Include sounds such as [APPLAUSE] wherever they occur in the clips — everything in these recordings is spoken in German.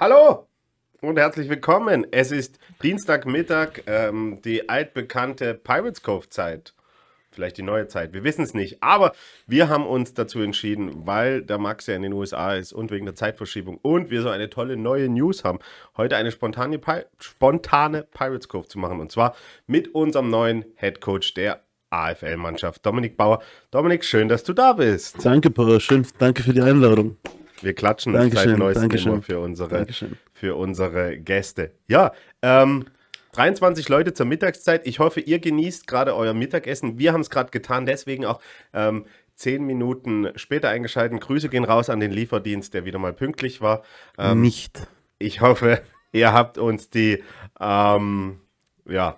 Hallo und herzlich willkommen. Es ist Dienstagmittag, ähm, die altbekannte Pirates Cove Zeit. Vielleicht die neue Zeit, wir wissen es nicht. Aber wir haben uns dazu entschieden, weil der Max ja in den USA ist und wegen der Zeitverschiebung und wir so eine tolle neue News haben, heute eine spontane, Pi spontane Pirates Cove zu machen. Und zwar mit unserem neuen Head Coach der AFL-Mannschaft, Dominik Bauer. Dominik, schön, dass du da bist. Danke, Paul. Schön, danke für die Einladung. Wir klatschen Dankeschön, seit neuestem Dankeschön. für unsere, für unsere Gäste. Ja, ähm, 23 Leute zur Mittagszeit. Ich hoffe, ihr genießt gerade euer Mittagessen. Wir haben es gerade getan, deswegen auch ähm, 10 Minuten später eingeschaltet. Grüße gehen raus an den Lieferdienst, der wieder mal pünktlich war. Ähm, Nicht. Ich hoffe, ihr habt uns die ähm, ja,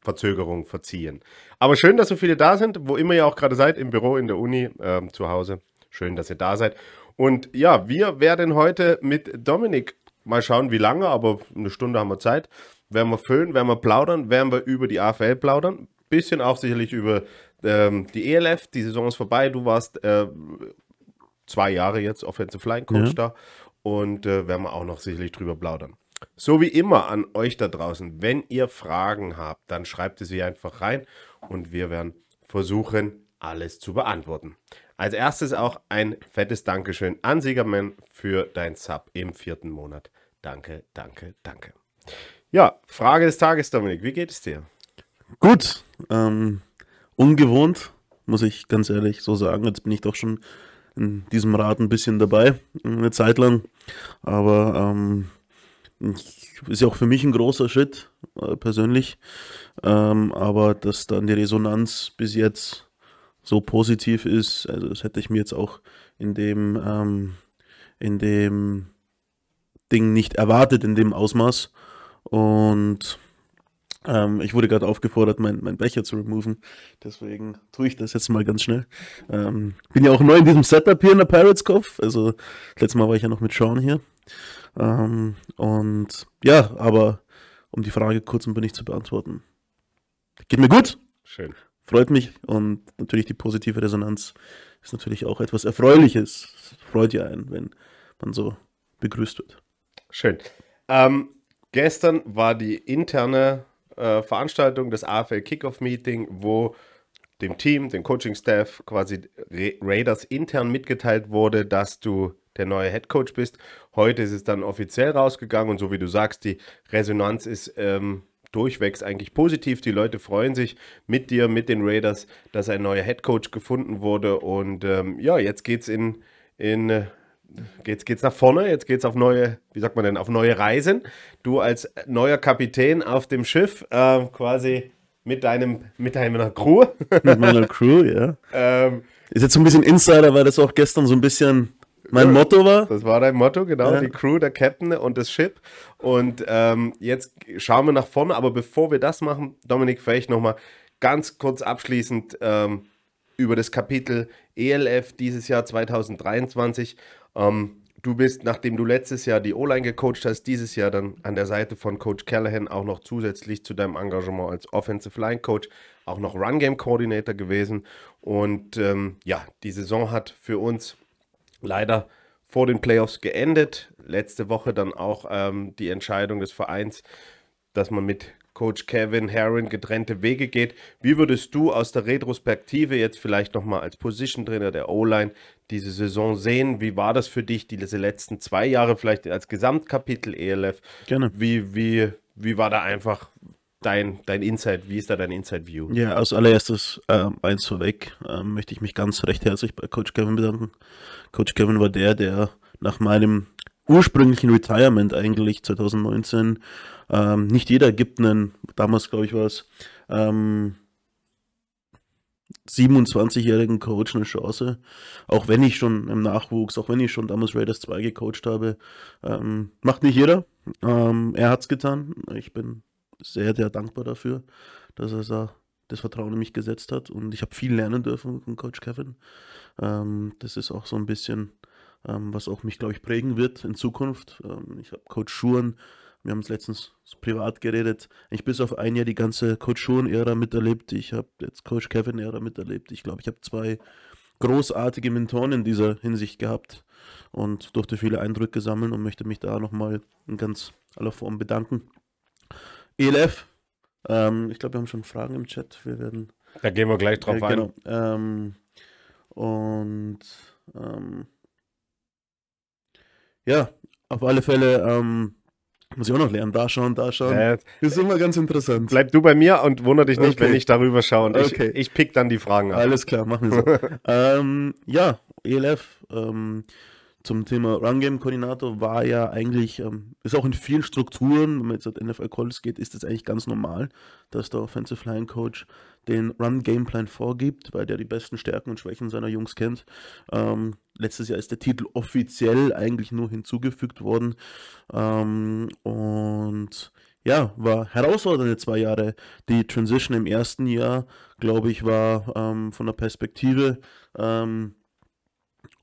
Verzögerung verziehen. Aber schön, dass so viele da sind, wo immer ihr auch gerade seid, im Büro, in der Uni, ähm, zu Hause. Schön, dass ihr da seid. Und ja, wir werden heute mit Dominik mal schauen, wie lange, aber eine Stunde haben wir Zeit. Werden wir füllen, werden wir plaudern, werden wir über die AFL plaudern. Bisschen auch sicherlich über ähm, die ELF. Die Saison ist vorbei. Du warst äh, zwei Jahre jetzt Offensive Line Coach ja. da. Und äh, werden wir auch noch sicherlich drüber plaudern. So wie immer an euch da draußen, wenn ihr Fragen habt, dann schreibt sie einfach rein und wir werden versuchen, alles zu beantworten. Als erstes auch ein fettes Dankeschön an Siegerman für dein Sub im vierten Monat. Danke, danke, danke. Ja, Frage des Tages, Dominik. Wie geht es dir? Gut. Ähm, ungewohnt, muss ich ganz ehrlich so sagen. Jetzt bin ich doch schon in diesem Rad ein bisschen dabei, eine Zeit lang. Aber ähm, ist ja auch für mich ein großer Schritt, äh, persönlich. Ähm, aber dass dann die Resonanz bis jetzt so positiv ist. Also das hätte ich mir jetzt auch in dem, ähm, in dem Ding nicht erwartet, in dem Ausmaß. Und ähm, ich wurde gerade aufgefordert, meinen mein Becher zu removen. Deswegen tue ich das jetzt mal ganz schnell. Ähm, bin ja auch neu in diesem Setup hier in der Pirates Kopf. Also letztes Mal war ich ja noch mit Sean hier. Ähm, und ja, aber um die Frage kurz und bündig zu beantworten. Geht mir gut. Schön freut mich und natürlich die positive Resonanz ist natürlich auch etwas Erfreuliches. Freut ja einen, wenn man so begrüßt wird. Schön. Ähm, gestern war die interne äh, Veranstaltung, das AFL Kickoff Meeting, wo dem Team, dem Coaching-Staff, quasi Raiders intern mitgeteilt wurde, dass du der neue Head Coach bist. Heute ist es dann offiziell rausgegangen und so wie du sagst, die Resonanz ist ähm, durchwegs eigentlich positiv. Die Leute freuen sich mit dir, mit den Raiders, dass ein neuer Head Coach gefunden wurde. Und ähm, ja, jetzt geht's in, in äh, geht's, geht's nach vorne, jetzt geht's auf neue, wie sagt man denn, auf neue Reisen. Du als neuer Kapitän auf dem Schiff, äh, quasi mit deinem, mit deiner Crew. mit meiner Crew, ja. [LAUGHS] ähm, ist jetzt so ein bisschen Insider, weil das auch gestern so ein bisschen mein Motto war? Das war dein Motto, genau. Ja. Die Crew, der Captain und das Ship. Und ähm, jetzt schauen wir nach vorne. Aber bevor wir das machen, Dominik, vielleicht nochmal ganz kurz abschließend ähm, über das Kapitel ELF dieses Jahr 2023. Ähm, du bist, nachdem du letztes Jahr die O-Line gecoacht hast, dieses Jahr dann an der Seite von Coach Callahan auch noch zusätzlich zu deinem Engagement als Offensive Line Coach auch noch Run Game Coordinator gewesen. Und ähm, ja, die Saison hat für uns leider vor den Playoffs geendet. Letzte Woche dann auch ähm, die Entscheidung des Vereins, dass man mit Coach Kevin Herron getrennte Wege geht. Wie würdest du aus der Retrospektive jetzt vielleicht nochmal als Position Trainer der O-Line diese Saison sehen? Wie war das für dich, diese letzten zwei Jahre vielleicht als Gesamtkapitel ELF? Gerne. Wie, wie, wie war da einfach dein, dein Insight, wie ist da dein Inside-View? Ja, als allererstes ähm, eins vorweg, ähm, möchte ich mich ganz recht herzlich bei Coach Kevin bedanken. Coach Kevin war der, der nach meinem ursprünglichen Retirement eigentlich 2019, ähm, nicht jeder gibt einen, damals glaube ich war es, ähm, 27-jährigen Coach eine Chance. Auch wenn ich schon im Nachwuchs, auch wenn ich schon damals Raiders 2 gecoacht habe. Ähm, macht nicht jeder. Ähm, er es getan. Ich bin sehr, sehr dankbar dafür, dass er da das Vertrauen in mich gesetzt hat und ich habe viel lernen dürfen von Coach Kevin. Ähm, das ist auch so ein bisschen, ähm, was auch mich, glaube ich, prägen wird in Zukunft. Ähm, ich habe Coach Schuren, wir haben es letztens privat geredet, ich bis auf ein Jahr die ganze Coach Schuren-Ära miterlebt. Ich habe jetzt Coach Kevin-Ära miterlebt. Ich glaube, ich habe zwei großartige Mentoren in dieser Hinsicht gehabt. und durfte viele Eindrücke sammeln und möchte mich da nochmal in ganz aller Form bedanken. ELF, ähm, ich glaube, wir haben schon Fragen im Chat. Wir werden. Da gehen wir gleich drauf äh, ein. genau, ähm, und ähm, ja, auf alle Fälle ähm, muss ich auch noch lernen. Da schauen, da schauen. Äh, ist immer ganz interessant. bleib du bei mir und wundere dich nicht, Okay. wenn ich darüber schaue. Und ich, Okay. ich pick dann die Fragen ab. Alles klar, machen wir so. [LAUGHS] ähm, ja, ELF ähm, zum Thema Run-Game-Koordinator war ja eigentlich, ähm, ist auch in vielen Strukturen, wenn man jetzt auf NFL Calls geht, ist es eigentlich ganz normal, dass der Offensive Line Coach den Run-Gameplan vorgibt, weil der die besten Stärken und Schwächen seiner Jungs kennt. Ähm, letztes Jahr ist der Titel offiziell eigentlich nur hinzugefügt worden. Ähm, und ja, war herausfordernde zwei Jahre. Die Transition im ersten Jahr, glaube ich, war ähm, von der Perspektive ähm,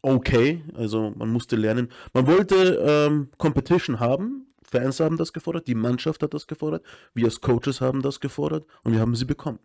okay. Also man musste lernen. Man wollte ähm, Competition haben. Fans haben das gefordert, die Mannschaft hat das gefordert, wir als Coaches haben das gefordert und wir haben sie bekommen.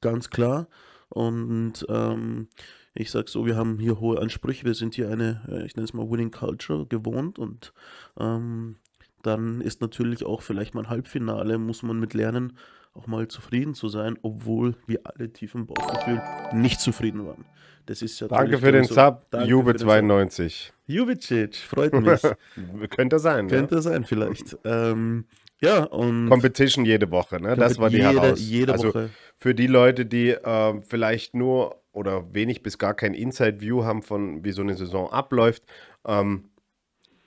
Ganz klar. Und ähm, ich sage so, wir haben hier hohe Ansprüche, wir sind hier eine, äh, ich nenne es mal Winning Culture gewohnt und ähm, dann ist natürlich auch vielleicht mal ein Halbfinale, muss man mit lernen, auch mal zufrieden zu sein, obwohl wir alle tief im Bauchgefühl nicht zufrieden waren. Das ist ja Danke für den so- Sub, Danke Jube für den Sub. 92. Jubicic, freut mich. [LAUGHS] Könnte sein. Ja. Könnte sein, vielleicht. Ähm, ja, und Competition jede Woche, ne? Das war die jede, Heraus. jede also Woche. für die Leute, die ähm, vielleicht nur oder wenig bis gar kein Inside-View haben von wie so eine Saison abläuft, ähm,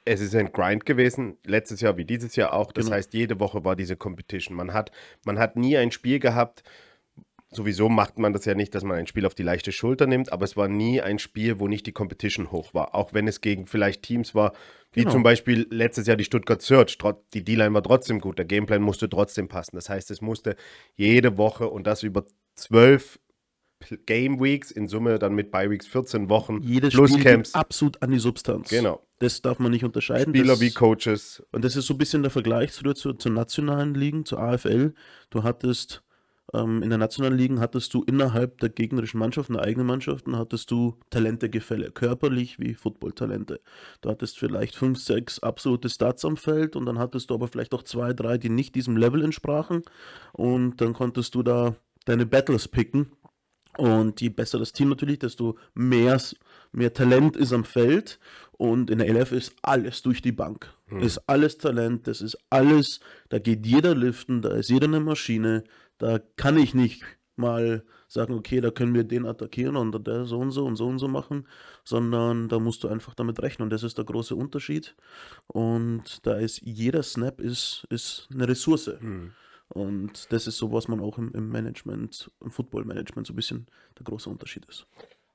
es ist ein Grind gewesen, letztes Jahr wie dieses Jahr auch. Das Genau. heißt, jede Woche war diese Competition. Man hat, man hat nie ein Spiel gehabt. Sowieso macht man das ja nicht, dass man ein Spiel auf die leichte Schulter nimmt, aber es war nie ein Spiel, wo nicht die Competition hoch war. Auch wenn es gegen vielleicht Teams war, wie Genau. zum Beispiel letztes Jahr die Stuttgart Search. Die D-Line war trotzdem gut, der Gameplan musste trotzdem passen. Das heißt, es musste jede Woche und das über zwölf Game Weeks, in Summe dann mit Bye Weeks 14 Wochen, Jedes plus Spiel Camps. absolut an die Substanz. Genau. Das darf man nicht unterscheiden. Spieler das, wie Coaches. Und das ist so ein bisschen der Vergleich zu, zu, zu nationalen Ligen, zur AFL. Du hattest ähm, in der nationalen Ligen hattest du innerhalb der gegnerischen Mannschaften, der eigenen Mannschaften, hattest du Talentegefälle, körperlich wie Footballtalente. Du hattest vielleicht fünf, sechs absolute Stats am Feld und dann hattest du aber vielleicht auch zwei, drei, die nicht diesem Level entsprachen. Und dann konntest du da deine Battles picken. Und je besser das Team natürlich, desto mehr, mehr Talent ist am Feld. Und in der LF ist alles durch die Bank. Ist alles Talent, das ist alles, da geht jeder liften, da ist jeder eine Maschine. Da kann ich nicht mal sagen, okay, da können wir den attackieren und der so und so und so und so machen, sondern da musst du einfach damit rechnen. Und das ist der große Unterschied. Und da ist jeder Snap ist, ist eine Ressource. Und das ist so, was man auch im, im Management, im Football-Management so ein bisschen der große Unterschied ist.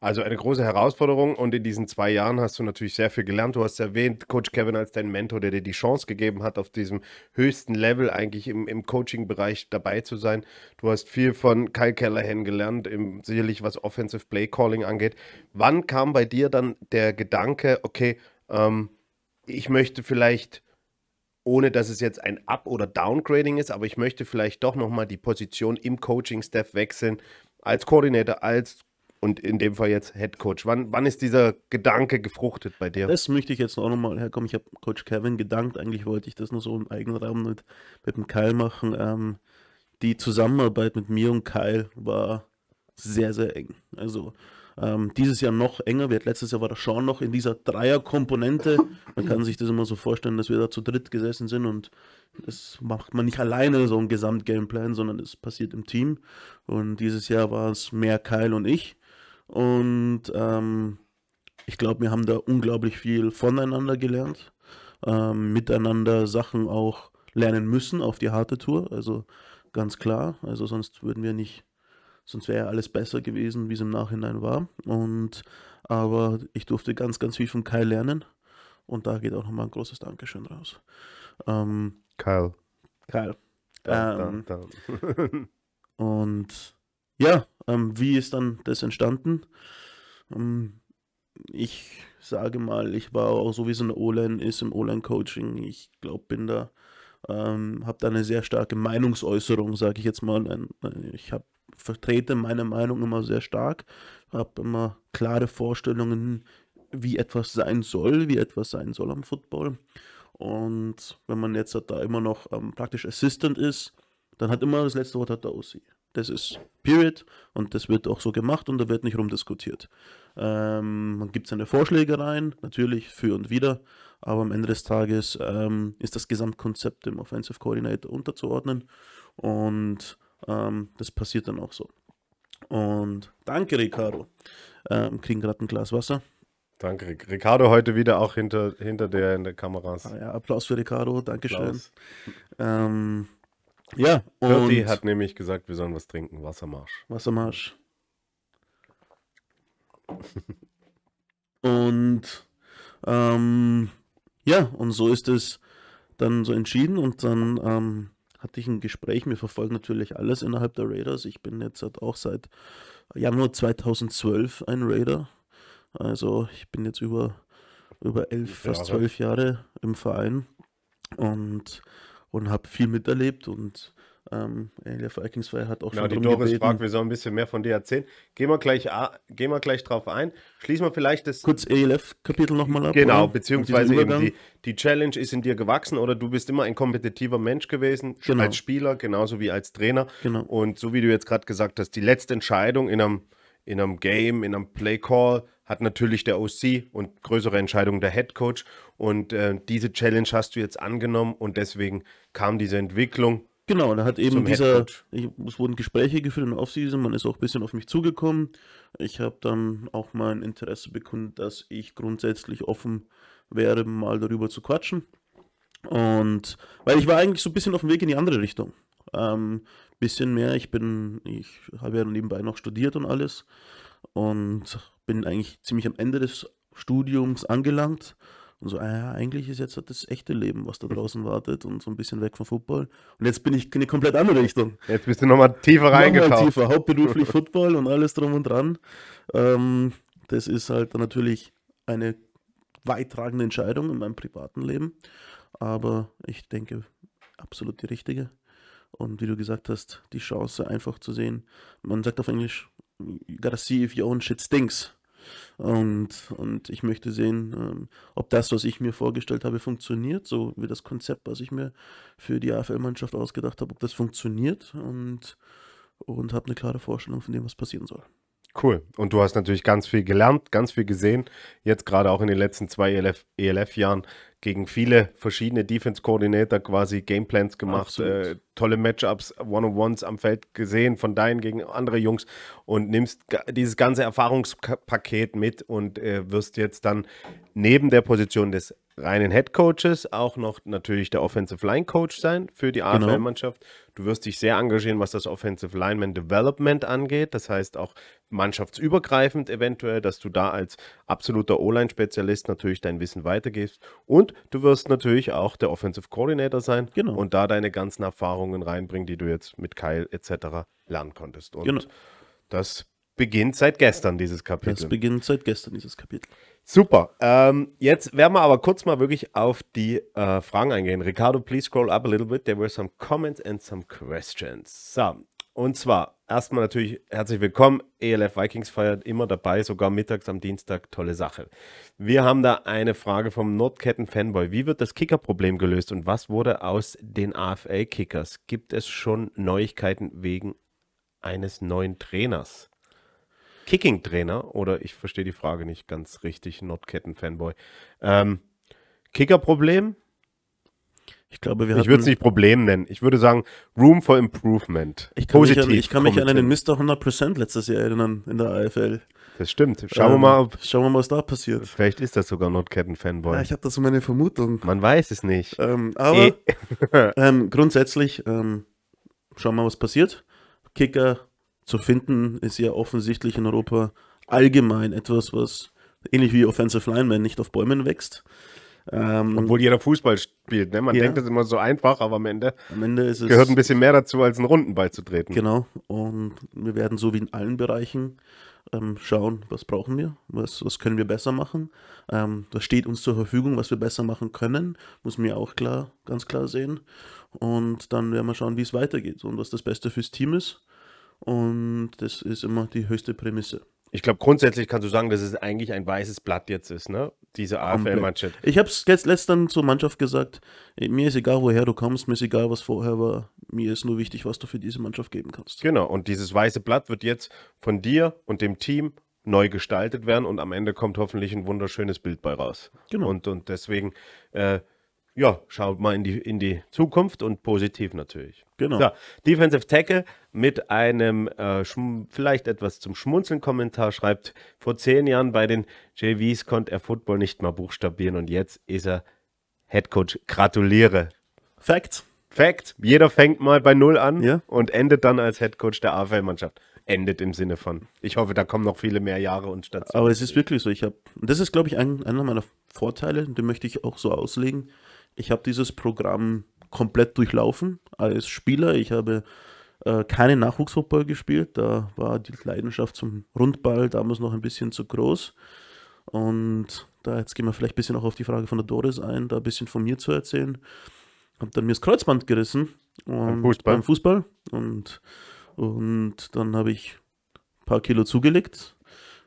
Also eine große Herausforderung und in diesen zwei Jahren hast du natürlich sehr viel gelernt. Du hast erwähnt, Coach Kevin als dein Mentor, der dir die Chance gegeben hat, auf diesem höchsten Level eigentlich im, im Coaching-Bereich dabei zu sein. Du hast viel von Kyle Callahan gelernt, im, sicherlich was Offensive Play Calling angeht. Wann kam bei dir dann der Gedanke, okay, ähm, ich möchte vielleicht, ohne dass es jetzt ein Up- oder Downgrading ist, aber ich möchte vielleicht doch nochmal die Position im Coaching-Staff wechseln, als Koordinator, als und in dem Fall jetzt Head Coach. Wann, wann ist dieser Gedanke gefruchtet bei dir? Das möchte ich jetzt auch nochmal herkommen. Ich habe Coach Kevin gedankt. Eigentlich wollte ich das nur so im eigenen Raum mit, mit dem Kyle machen. Ähm, die Zusammenarbeit mit mir und Kyle war sehr, sehr eng. Also ähm, dieses Jahr noch enger. Wir, letztes Jahr war der Sean noch in dieser Dreier-Komponente. Man kann sich das immer so vorstellen, dass wir da zu dritt gesessen sind und das macht man nicht alleine, so ein Gesamtgameplan, sondern es passiert im Team. Und dieses Jahr war es mehr Kyle und ich. Und ähm, ich glaube, wir haben da unglaublich viel voneinander gelernt, ähm, miteinander Sachen auch lernen müssen auf die harte Tour. Also ganz klar. Also sonst würden wir nicht, sonst wäre ja alles besser gewesen, wie es im Nachhinein war. Und aber ich durfte ganz, ganz viel von Kai lernen. Und da geht auch nochmal ein großes Dankeschön raus. Ähm, Kyle. Kyle. Da, Ähm, da, [LAUGHS] da. Und ja, ähm, wie ist dann das entstanden? Ähm, ich sage mal, ich war auch so wie es in der O-Line ist, im O-Line-Coaching. Ich glaube, bin da, ähm, habe da eine sehr starke Meinungsäußerung, sage ich jetzt mal. Ich habe vertrete meine Meinung immer sehr stark, habe immer klare Vorstellungen wie etwas sein soll, wie etwas sein soll am Football. Und wenn man jetzt da immer noch ähm, praktisch Assistant ist, dann hat immer das letzte Wort der OC. Das ist Period und das wird auch so gemacht und da wird nicht rumdiskutiert. Ähm, man gibt seine Vorschläge rein, natürlich für und wieder, aber am Ende des Tages ähm, ist das Gesamtkonzept dem Offensive Coordinator unterzuordnen und ähm, das passiert dann auch so. Und danke, Ricardo. Ähm, kriegen gerade ein Glas Wasser. Danke, Ricardo heute wieder auch hinter, hinter der in der Kameras. Ah, ja, Applaus für Ricardo, Dankeschön. Ähm, ja, und Bertie hat nämlich gesagt, wir sollen was trinken. Wassermarsch. Wassermarsch. und ähm, ja, und so ist es dann so entschieden und dann ähm, hatte ich ein Gespräch. Mir verfolgt natürlich alles innerhalb der Raiders. Ich bin jetzt halt auch seit Januar 2012 ein Raider. Also ich bin jetzt über, über elf, fast zwölf Jahre im Verein und, und habe viel miterlebt und ähm, der Vikings hat auch genau, schon die Doris gebeten. fragt, wir sollen ein bisschen mehr von dir erzählen. Gehen wir gleich, gehen wir gleich drauf ein. Schließen wir vielleicht das. Kurz ELF-Kapitel nochmal ab. Genau, oder? beziehungsweise eben die, die Challenge ist in dir gewachsen oder du bist immer ein kompetitiver Mensch gewesen, genau. als Spieler, genauso wie als Trainer. Genau. Und so wie du jetzt gerade gesagt hast, die letzte Entscheidung in einem, in einem Game, in einem Play-Call hat natürlich der OC und größere Entscheidungen der Head Coach. Und äh, diese Challenge hast du jetzt angenommen und deswegen kam diese Entwicklung Genau, da hat eben dieser, ich, es wurden Gespräche geführt in der Offseason, man ist auch ein bisschen auf mich zugekommen. Ich habe dann auch mein Interesse bekundet, dass ich grundsätzlich offen wäre, mal darüber zu quatschen. Und weil ich war eigentlich so ein bisschen auf dem Weg in die andere Richtung. Ähm, bisschen mehr, ich bin, ich habe ja nebenbei noch studiert und alles und bin eigentlich ziemlich am Ende des Studiums angelangt und so, ah eigentlich ist jetzt das echte Leben, was da draußen [LAUGHS] wartet und so ein bisschen weg vom Football. Und jetzt bin ich in eine komplett andere Richtung. Jetzt bist du nochmal tiefer reingetaucht. Tiefer, hauptberuflich [LAUGHS] Football und alles drum und dran. Ähm, das ist halt natürlich eine weittragende Entscheidung in meinem privaten Leben. Aber ich denke, absolut die richtige. Und wie du gesagt hast, die Chance einfach zu sehen. Man sagt auf Englisch, you gotta see if your own shit stinks. Und, und ich möchte sehen, ähm, ob das, was ich mir vorgestellt habe, funktioniert, so wie das Konzept, was ich mir für die AFL-Mannschaft ausgedacht habe, ob das funktioniert und, und habe eine klare Vorstellung von dem, was passieren soll. Cool. Und du hast natürlich ganz viel gelernt, ganz viel gesehen. Jetzt gerade auch in den letzten zwei ELF-Jahren ELF gegen viele verschiedene Defense-Koordinator quasi Gameplans gemacht, äh, tolle Matchups, One-on-Ones am Feld gesehen von deinen gegen andere Jungs und nimmst dieses ganze Erfahrungspaket mit und äh, wirst jetzt dann neben der Position des reinen Head Coaches auch noch natürlich der Offensive Line Coach sein für die AFL-Mannschaft. Genau. Du wirst dich sehr engagieren, was das Offensive Lineman Development angeht. Das heißt auch mannschaftsübergreifend eventuell, dass du da als absoluter O-Line-Spezialist natürlich dein Wissen weitergibst. Und du wirst natürlich auch der Offensive Coordinator sein genau. und da deine ganzen Erfahrungen reinbringen, die du jetzt mit Kyle etc. lernen konntest. Und genau. das beginnt seit gestern, dieses Kapitel. Das beginnt seit gestern, dieses Kapitel. Super. Ähm, jetzt werden wir aber kurz mal wirklich auf die äh, Fragen eingehen. Ricardo, please scroll up a little bit. There were some comments and some questions. So, und zwar erstmal natürlich herzlich willkommen. ELF Vikings feiert immer dabei, sogar mittags am Dienstag. Tolle Sache. Wir haben da eine Frage vom Nordketten-Fanboy. Wie wird das Kicker-Problem gelöst und was wurde aus den AFL-Kickers? Gibt es schon Neuigkeiten wegen eines neuen Trainers? Kicking-Trainer oder ich verstehe die Frage nicht ganz richtig, Nordketten-Fanboy. Ähm, Kicker-Problem? Ich glaube, wir Ich würde es nicht Problem nennen. Ich würde sagen, Room for Improvement. Ich kann Positiv. Mich an, ich kann mich an einen Mr. 100% letztes Jahr erinnern in der AFL. Das stimmt. Schauen ähm, wir mal, ob, schauen wir mal, was da passiert. Vielleicht ist das sogar Nordketten-Fanboy. Ja, ich habe da so meine Vermutung. Man weiß es nicht. Ähm, aber eh. ähm, grundsätzlich, ähm, schauen wir mal, was passiert. Kicker zu finden, ist ja offensichtlich in Europa allgemein etwas, was ähnlich wie Offensive Lineman nicht auf Bäumen wächst. Ähm, Obwohl jeder Fußball spielt, ne? Man ja. denkt das immer so einfach, aber am Ende, am Ende es, gehört ein bisschen mehr dazu, als einen Rundenball zu treten. Genau. Und wir werden so wie in allen Bereichen ähm, schauen, was brauchen wir, was, was können wir besser machen. Ähm, das steht uns zur Verfügung, was wir besser machen können, muss mir auch klar, ganz klar sehen. Und dann werden wir schauen, wie es weitergeht und was das Beste fürs Team ist. Und das ist immer die höchste Prämisse. Ich glaube, grundsätzlich kannst du sagen, dass es eigentlich ein weißes Blatt jetzt ist, ne? Diese AFL-Mannschaft. Ich habe es letztens zur Mannschaft gesagt, mir ist egal, woher du kommst, mir ist egal, was vorher war. Mir ist nur wichtig, was du für diese Mannschaft geben kannst. Genau, und dieses weiße Blatt wird jetzt von dir und dem Team neu gestaltet werden und am Ende kommt hoffentlich ein wunderschönes Bild bei raus. Genau. Und, und deswegen, äh, ja, schaut mal in die, in die Zukunft und positiv natürlich. Genau. So, Defensive Tackle mit einem äh, vielleicht etwas zum Schmunzeln Kommentar schreibt, vor zehn Jahren bei den JVs konnte er Football nicht mal buchstabieren und jetzt ist er Head Coach. Gratuliere. Fact. Fact, jeder fängt mal bei Null an Ja. und endet dann als Head Coach der AFL-Mannschaft. Endet im Sinne von, ich hoffe, da kommen noch viele mehr Jahre und Stationen. Aber es ist wirklich so. Ich habe, das ist, glaube ich, ein, einer meiner Vorteile, den möchte ich auch so auslegen. Ich habe dieses Programm komplett durchlaufen als Spieler. Ich habe äh, keinen Nachwuchsfootball gespielt. Da war die Leidenschaft zum Rundball damals noch ein bisschen zu groß. Und da jetzt gehen wir vielleicht ein bisschen auch auf die Frage von der Doris ein, da ein bisschen von mir zu erzählen. Hab dann mir das Kreuzband gerissen. Und Fußball? Beim Fußball. Und, und dann habe ich ein paar Kilo zugelegt.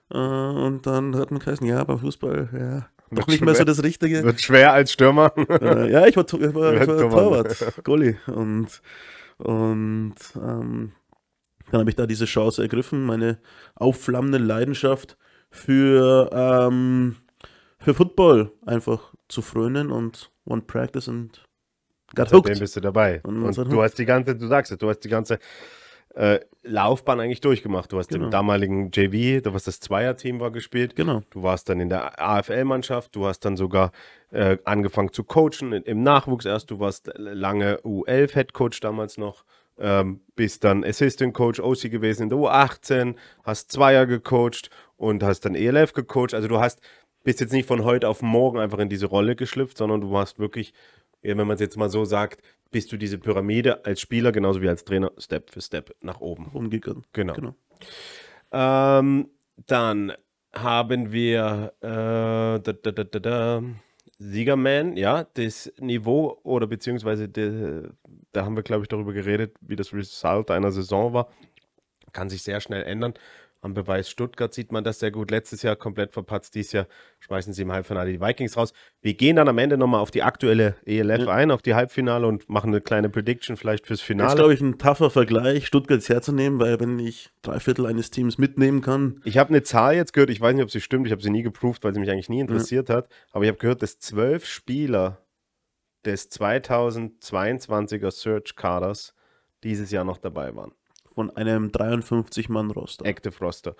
Äh, und dann hat man geheißen, ja, beim Fußball, ja, doch Wird nicht mehr so das Richtige. Wird schwer als Stürmer. äh, ja, ich war, ich war, [LAUGHS] ich war Torwart. Goalie. Und, und ähm, dann habe ich da diese Chance ergriffen, meine aufflammende Leidenschaft für, ähm, für Football einfach zu frönen und one practice and got Seitdem hooked. bist du dabei. Und Und, du hast die ganze, du sagst es, du hast die ganze äh, Laufbahn eigentlich durchgemacht. Du hast Genau. im damaligen JV, hast das Zweierteam war gespielt. Genau. Du warst dann in der AFL-Mannschaft, du hast dann sogar äh, angefangen zu coachen im Nachwuchs erst. Du warst lange U11-Headcoach damals noch, ähm, bist dann Assistant Coach OC gewesen in der U18, hast Zweier gecoacht und hast dann ELF gecoacht. Also du hast bist jetzt nicht von heute auf morgen einfach in diese Rolle geschlüpft, sondern du hast wirklich, wenn man es jetzt mal so sagt, bist du diese Pyramide als Spieler genauso wie als Trainer Step für Step nach oben. Umgegangen. Genau. Genau. Ähm, dann haben wir äh, da, da, da, da, da, Siegerman, ja, das Niveau oder beziehungsweise de, da haben wir, glaube ich, darüber geredet, wie das Result einer Saison war. Kann sich sehr schnell ändern. Am Beweis Stuttgart sieht man das sehr gut. Letztes Jahr komplett verpatzt. Dieses Jahr schmeißen sie im Halbfinale die Vikings raus. Wir gehen dann am Ende nochmal auf die aktuelle ELF Ja. ein, auf die Halbfinale und machen eine kleine Prediction vielleicht fürs Das ist, Finale. glaube ich, ein tougher Vergleich, Stuttgart jetzt herzunehmen, weil wenn ich drei Viertel eines Teams mitnehmen kann, Ich habe eine Zahl jetzt gehört, ich weiß nicht, ob sie stimmt, ich habe sie nie geprüft, weil sie mich eigentlich nie interessiert hat, aber ich habe gehört, dass zwölf Spieler des 2022er Search-Kaders dieses Jahr noch dabei waren. Von einem 53-Mann-Roster. Active Roster.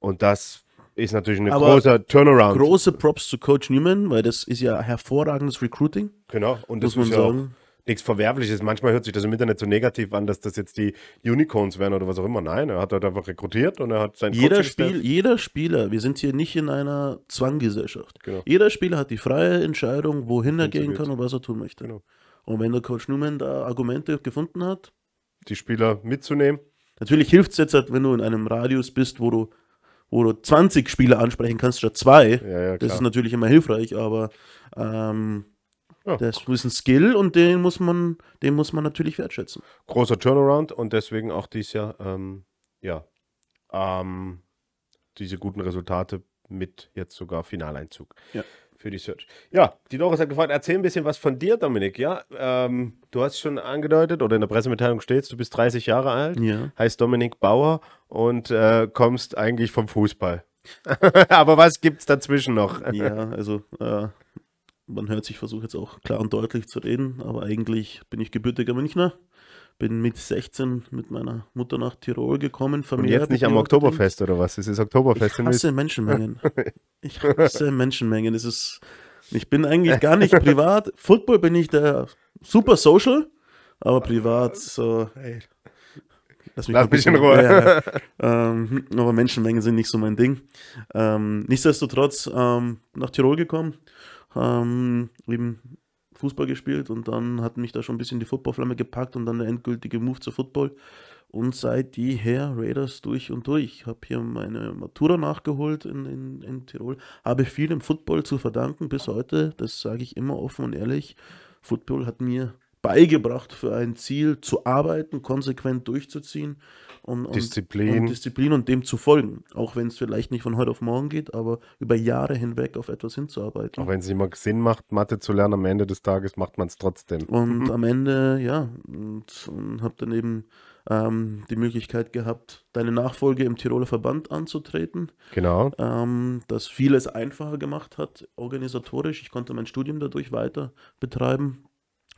Und das ist natürlich ein großer Turnaround. Große Props zu Coach Newman, weil das ist ja hervorragendes Recruiting, genau. Und das muss man sagen. nichts Verwerfliches. Manchmal hört sich das im Internet so negativ an, dass das jetzt die Unicorns wären oder was auch immer. Nein, er hat halt einfach rekrutiert und er hat sein Jeder, Spiel, jeder Spieler, wir sind hier nicht in einer Zwanggesellschaft. Genau. Jeder Spieler hat die freie Entscheidung, wohin er gehen kann und was er tun möchte. Genau. Und wenn der Coach Newman da Argumente gefunden hat, die Spieler mitzunehmen. natürlich hilft es jetzt, halt, wenn du in einem Radius bist, wo du, wo du 20 Spieler ansprechen kannst statt zwei. Ja, ja, Das ist natürlich immer hilfreich, aber ähm, Ja. das ist ein Skill und den muss man, den muss man natürlich wertschätzen. großer Turnaround und deswegen auch dieses Jahr, ähm, ja, ähm, diese guten Resultate mit jetzt sogar Finaleinzug Ja. Für die Search. Ja, die Doris hat gefragt, erzähl ein bisschen was von dir, Dominik. Ja, ähm, du hast schon angedeutet oder in der Pressemitteilung steht, du bist 30 Jahre alt, Ja. heißt Dominik Bauer und äh, kommst eigentlich vom Fußball. [LAUGHS] Aber was gibt's dazwischen noch? [LAUGHS] Ja, also äh, man hört sich, ich versuche jetzt auch klar und deutlich zu reden, aber eigentlich bin ich gebürtiger Münchner. Bin mit 16 mit meiner Mutter nach Tirol gekommen. Und familiär jetzt nicht am. Oktoberfest oder was? Es ist Oktoberfest Ich hasse Menschenmengen. [LAUGHS] Ich hasse Menschenmengen. Es ist, ich bin eigentlich gar nicht privat. Football bin ich der super social, aber privat so, hey, lass mich, Lass ein bisschen- Ruhe. Ja, ja. ähm, aber Menschenmengen sind nicht so mein Ding. Ähm, nichtsdestotrotz ähm, nach Tirol gekommen, ähm, eben Fußball gespielt und dann hat mich da schon ein bisschen die Footballflamme gepackt und dann der endgültige Move zu Football. Und seit jeher Raiders durch und durch. Ich habe hier meine Matura nachgeholt in, in, in Tirol. Habe viel dem Football zu verdanken bis heute. Das sage ich immer offen und ehrlich. Football hat mir beigebracht, für ein Ziel zu arbeiten, konsequent durchzuziehen und, und, Disziplin. und Disziplin und dem zu folgen. Auch wenn es vielleicht nicht von heute auf morgen geht, aber über Jahre hinweg auf etwas hinzuarbeiten. Auch wenn es nicht mal Sinn macht, Mathe zu lernen, am Ende des Tages macht man es trotzdem. Und [LAUGHS] am Ende, ja, und, und habe dann eben ähm, die Möglichkeit gehabt, deine Nachfolge im Tiroler Verband anzutreten, Genau. ähm, das vieles einfacher gemacht hat, organisatorisch. Ich konnte mein Studium dadurch weiter betreiben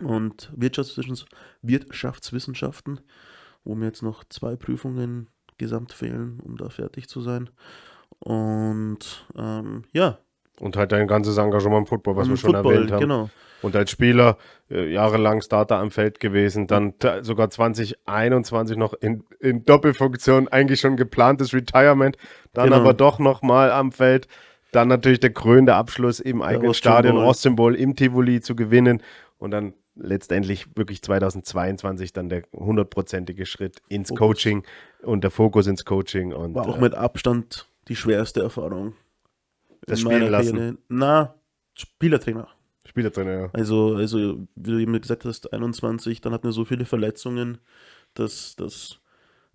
und Wirtschaftswissens Wirtschaftswissenschaften, wo mir jetzt noch zwei Prüfungen gesamt fehlen, um da fertig zu sein. Und ähm, ja, Und halt dein ganzes Engagement im Football, was im wir schon Football, erwähnt haben. Genau. Und als Spieler äh, jahrelang Starter am Feld gewesen, dann sogar 2021 noch in, in Doppelfunktion, eigentlich schon geplantes Retirement, dann Genau. aber doch nochmal am Feld. Dann natürlich der krönende Abschluss im eigenen. Stadion, Ostsymbol im Tivoli zu gewinnen und dann letztendlich wirklich 2022 dann der hundertprozentige Schritt ins Fokus. Coaching und der Fokus ins Coaching und War auch äh, mit Abstand die schwerste Erfahrung. Das Spielen lassen. Karriere. Na, Spielertrainer. Spielertrainer, ja. Also, also, wie du eben gesagt hast, 21, dann hatten wir so viele Verletzungen, dass, dass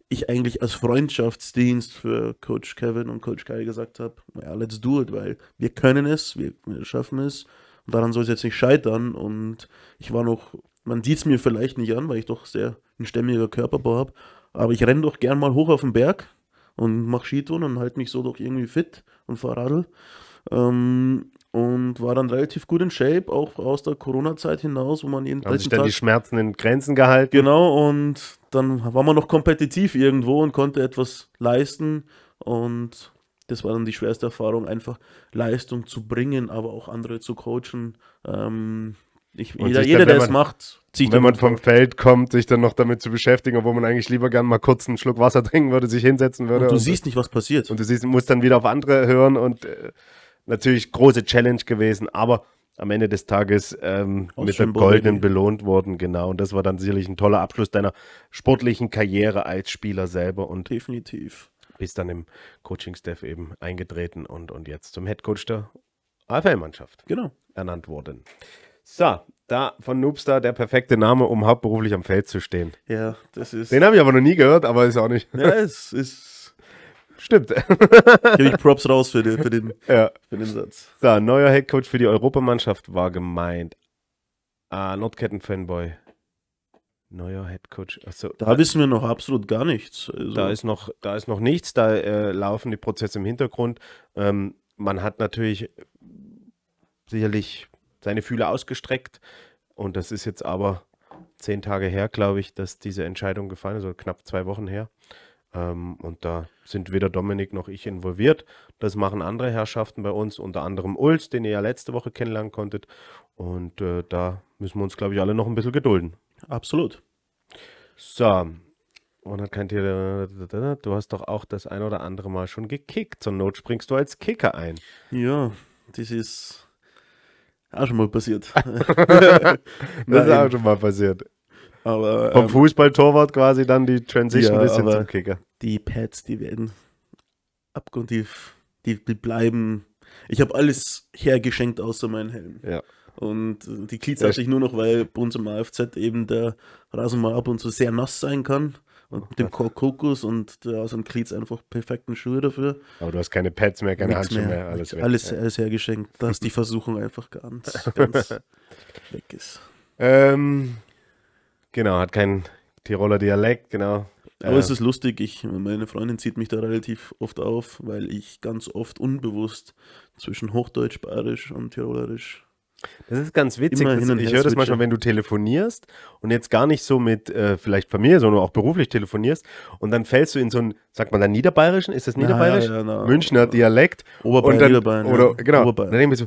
ich eigentlich als Freundschaftsdienst für Coach Kevin und Coach Kai gesagt habe, ja, let's do it, weil wir können es, wir, wir schaffen es und daran soll es jetzt nicht scheitern und ich war noch, man sieht es mir vielleicht nicht an, weil ich doch sehr ein stämmiger Körperbau habe, aber ich renne doch gern mal hoch auf den Berg und mache Skitouren und halte mich so doch irgendwie fit und fahre Radl. Ähm, und war dann relativ gut in Shape, auch aus der Corona-Zeit hinaus, wo man jeden Haben sich dann die Tag Schmerzen in Grenzen gehalten. Genau, und dann war man noch kompetitiv irgendwo und konnte etwas leisten. Und das war dann die schwerste Erfahrung, einfach Leistung zu bringen, aber auch andere zu coachen. Ähm, ich, Und jeder, jeder dann, der wenn es man- macht, zieht wenn man vom. Feld kommt, sich dann noch damit zu beschäftigen, obwohl man eigentlich lieber gern mal kurz einen Schluck Wasser [LAUGHS] trinken würde, sich hinsetzen würde. Und du siehst nicht, was passiert. und du siehst, musst dann wieder auf andere hören und äh, natürlich große Challenge gewesen, aber am Ende des Tages ähm, mit dem Goldenen belohnt worden, genau. Und das war dann sicherlich ein toller Abschluss deiner sportlichen Karriere als Spieler selber und Definitiv. Bist dann im Coaching-Staff eben eingetreten und, und jetzt zum Headcoach der AFL-Mannschaft Genau. ernannt worden. So, da von Noobstar der perfekte Name, um hauptberuflich am Feld zu stehen. Ja, das ist. Den habe ich aber noch nie gehört, aber ist auch nicht. ja, es ist. Stimmt. Gebe ich Props raus für den, für den, [LAUGHS] ja. für den Satz. So, neuer Headcoach für die Europamannschaft war gemeint. Ah, Nordketten-Fanboy. Neuer Headcoach. Achso, Da wissen wir noch absolut gar nichts. Also, da ist noch, da ist noch nichts, da äh, laufen die Prozesse im Hintergrund. Ähm, man hat natürlich sicherlich seine Fühler ausgestreckt und das ist jetzt aber zehn Tage her, glaube ich, dass diese Entscheidung gefallen ist, oder knapp zwei Wochen her. Ähm, und da sind weder Dominik noch ich involviert. Das machen andere Herrschaften bei uns, unter anderem Ulz, den ihr ja letzte Woche kennenlernen konntet. Und äh, da müssen wir uns, glaube ich, alle noch ein bisschen gedulden. Absolut. So. Man hat kein Tier. Du hast doch auch das ein oder andere Mal schon gekickt. Zur Not springst du als Kicker ein. Ja, das ist auch schon mal passiert. [LAUGHS] [LAUGHS] Das ist auch schon mal passiert. Aber Vom ähm, Fußballtorwart quasi dann die Transition Ja, bisschen aber- zum Kicker. die Pads, die werden abgrundtief, die, die bleiben. Ich habe alles hergeschenkt außer meinen Helm. Ja. Und die Cleats Ja, hatte ich nur noch, weil bei uns im AFZ eben der Rasen mal ab und zu sehr nass sein kann. Und mit dem Kokos und da sind Cleats einfach perfekten Schuhe dafür. Aber du hast keine Pads mehr, keine Handschuhe mehr. alles alles, weg. alles, hergeschenkt, dass die Versuchung einfach ganz, [LAUGHS] ganz weg ist. Ähm, genau, hat keinen Tiroler Dialekt, genau. Aber Äh, es ist lustig, ich, meine Freundin zieht mich da relativ oft auf, weil ich ganz oft unbewusst zwischen Hochdeutsch, Bayerisch und Tirolerisch. Das ist ganz witzig. Das, ich höre das manchmal, wenn du telefonierst und jetzt gar nicht so mit äh, vielleicht Familie, sondern auch beruflich telefonierst und dann fällst du in so ein, sagt man dann Niederbayerischen? Ist das Na, Niederbayerisch? ja, ja, na. Münchner Dialekt. Oberbayern, dann, Niederbayern. Oder, ja. genau. Oberbayern. Dann denke ich so,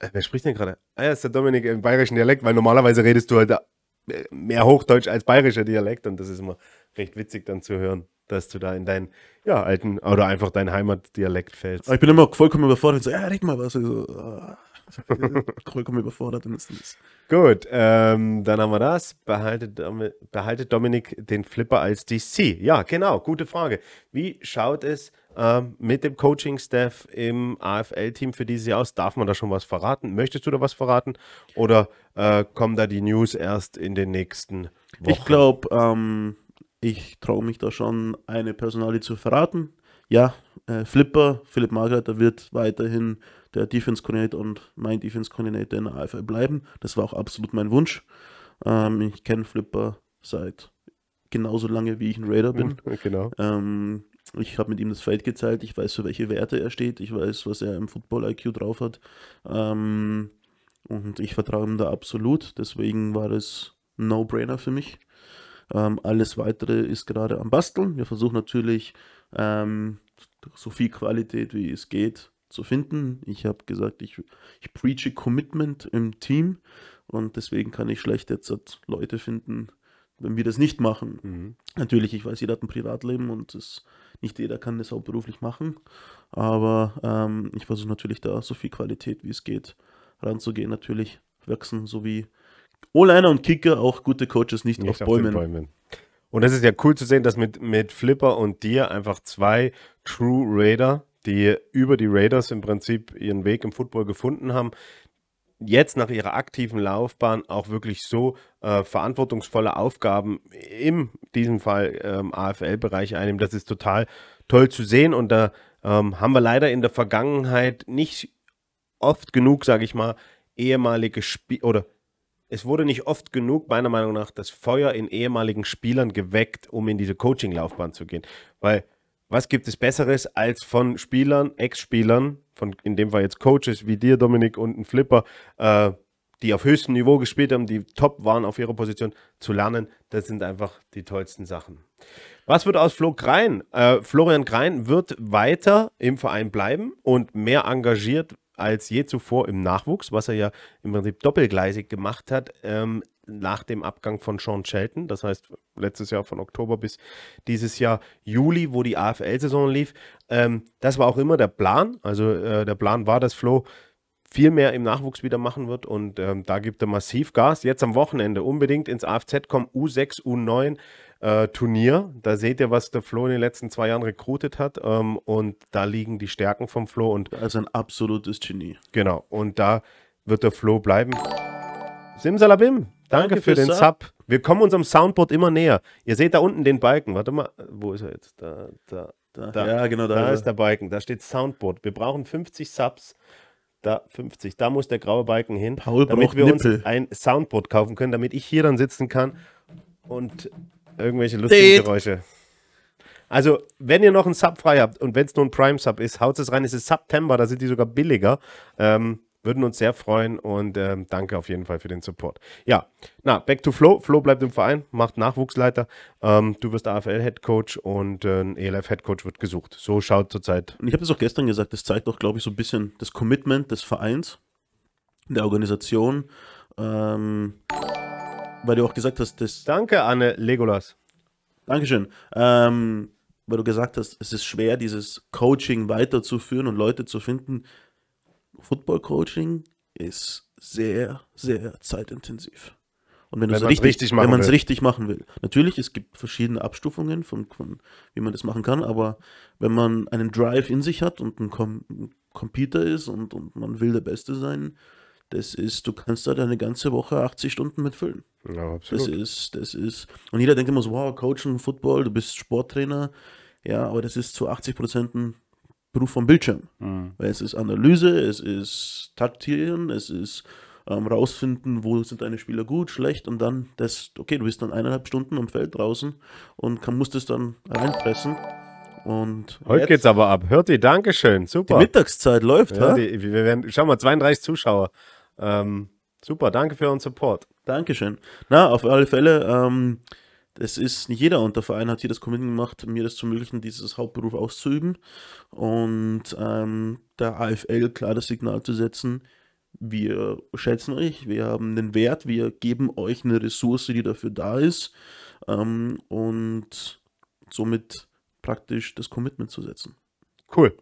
äh, wer spricht denn gerade? Ah ja, ist der Dominik im bayerischen Dialekt, weil normalerweise redest du halt äh, mehr Hochdeutsch als bayerischer Dialekt und das ist immer recht witzig dann zu hören, dass du da in deinen ja, alten oder einfach deinen Heimatdialekt fällst. Aber ich bin immer vollkommen überfordert so, ja, red mal was. So, ah, [LAUGHS] vollkommen überfordert. Und ist Gut, ähm, dann haben wir das. Behaltet, behaltet Dominik den Flipper als DC? Ja, genau, gute Frage. Wie schaut es ähm, mit dem Coaching-Staff im AFL-Team für dieses Jahr aus? Darf man da schon was verraten? Möchtest du da was verraten? Oder äh, kommen da die News erst in den nächsten Wochen? Ich glaube, ähm, ich traue mich da schon, eine Personalie zu verraten. Ja, äh, Flipper, Philipp Margaret, wird weiterhin der Defense Coordinator und mein Defense Coordinator in der AFL bleiben. Das war auch absolut mein Wunsch. Ähm, ich kenne Flipper seit genauso lange, wie ich ein Raider bin. [LAUGHS] Genau. Ähm, ich habe mit ihm das Feld geteilt, ich weiß, für welche Werte er steht, ich weiß, was er im Football-IQ drauf hat. Ähm, und ich vertraue ihm da absolut, deswegen war es ein No-Brainer für mich. Ähm, alles weitere ist gerade am Basteln. Wir versuchen natürlich ähm, so viel Qualität wie es geht zu finden. Ich habe gesagt, ich, ich preache Commitment im Team und deswegen kann ich schlecht jetzt Leute finden, wenn wir das nicht machen. Mhm. Natürlich, ich weiß, jeder hat ein Privatleben und das, nicht jeder kann das auch beruflich machen, aber ähm, ich versuche natürlich da so viel Qualität wie es geht ranzugehen. Natürlich wachsen so wie O-Liner und Kicker auch gute Coaches nicht, nicht auf, auf Bäumen. Bäumen. Und das ist ja cool zu sehen, dass mit, mit Flipper und dir einfach zwei True Raider, die über die Raiders im Prinzip ihren Weg im Football gefunden haben, jetzt nach ihrer aktiven Laufbahn auch wirklich so äh, verantwortungsvolle Aufgaben in diesem Fall ähm, AFL-Bereich einnehmen. Das ist total toll zu sehen und da ähm, haben wir leider in der Vergangenheit nicht oft genug, sage ich mal, ehemalige Spieler oder es wurde nicht oft genug, meiner Meinung nach, das Feuer in ehemaligen Spielern geweckt, um in diese Coaching-Laufbahn zu gehen. Weil was gibt es Besseres als von Spielern, Ex-Spielern, von in dem Fall jetzt Coaches wie dir, Dominik, und ein Flipper, äh, die auf höchstem Niveau gespielt haben, die top waren auf ihrer Position, zu lernen, das sind einfach die tollsten Sachen. Was wird aus Flo Grein? Äh, Florian Grein wird weiter im Verein bleiben und mehr engagiert als je zuvor im Nachwuchs, was er ja im Prinzip doppelgleisig gemacht hat ähm, nach dem Abgang von Sean Shelton. Das heißt, letztes Jahr von Oktober bis dieses Jahr Juli, wo die AFL-Saison lief. Ähm, das war auch immer der Plan. Also äh, der Plan war, dass Flo viel mehr im Nachwuchs wieder machen wird und ähm, da gibt er massiv Gas. Jetzt am Wochenende unbedingt ins AFZ kommen U6, U9 äh, Turnier. Da seht ihr, was der Flo in den letzten zwei Jahren rekrutet hat. Ähm, und da liegen die Stärken vom Flo. Und also ein absolutes Genie. Genau. Und da wird der Flo bleiben. Simsalabim. Danke, Danke für den Sub. Sub. Wir kommen unserem Soundboard immer näher. Ihr seht da unten den Balken. Warte mal, wo ist er jetzt? Da, da, da. da. Ja, genau, da, da ist der Balken. Da steht Soundboard. Wir brauchen 50 Subs. Da 50. Da muss der graue Balken hin, Paul damit wir Nippel. uns ein Soundboard kaufen können, damit ich hier dann sitzen kann und irgendwelche lustigen Geräusche. Also, wenn ihr noch einen Sub frei habt und wenn es nur ein Prime-Sub ist, haut es rein. Es ist September, da sind die sogar billiger. Ähm, würden uns sehr freuen und ähm, danke auf jeden Fall für den Support. Ja, na, back to Flo. Flo bleibt im Verein, macht Nachwuchsleiter. Ähm, du wirst AFL-Headcoach und äh, ein ELF-Headcoach wird gesucht. So schaut zurzeit. Und ich habe das auch gestern gesagt, das zeigt doch, glaube ich, so ein bisschen das Commitment des Vereins, der Organisation. Ähm, weil du auch gesagt hast, dass. Danke, Anne Legolas. Dankeschön. Ähm, weil du gesagt hast, es ist schwer, dieses Coaching weiterzuführen und Leute zu finden. Football-Coaching ist sehr, sehr zeitintensiv. Und wenn, wenn man es richtig, richtig, richtig, machen will. Natürlich, es gibt verschiedene Abstufungen von, von, wie man das machen kann, aber wenn man einen Drive in sich hat und ein, Com Computer ist und, und man will der Beste sein, das ist, du kannst da deine ganze Woche 80 Stunden mitfüllen. Ja, absolut. Das ist, das ist, und jeder denkt immer so, wow, Coachen, Football, du bist Sporttrainer. Ja, aber das ist zu 80 Prozent ein Beruf vom Bildschirm. Mhm. Weil es ist Analyse, es ist Taktieren, es ist ähm, rausfinden, wo sind deine Spieler gut, schlecht und dann das, okay, du bist dann eineinhalb Stunden am Feld draußen und kann, musst es dann reinpressen. Und Heute jetzt, geht's aber ab. Hört ihr, Dankeschön, super. Die Mittagszeit läuft, ja. Die, wir werden, schau mal, 32 Zuschauer. Ähm, super, danke für euren Support. Dankeschön. Na, auf alle Fälle, ähm, es ist nicht jeder und der Verein hat hier das Commitment gemacht, mir das zu ermöglichen, dieses Hauptberuf auszuüben und ähm, der AFL klar das Signal zu setzen, wir schätzen euch, wir haben einen Wert, wir geben euch eine Ressource, die dafür da ist ähm, und somit praktisch das Commitment zu setzen. Cool.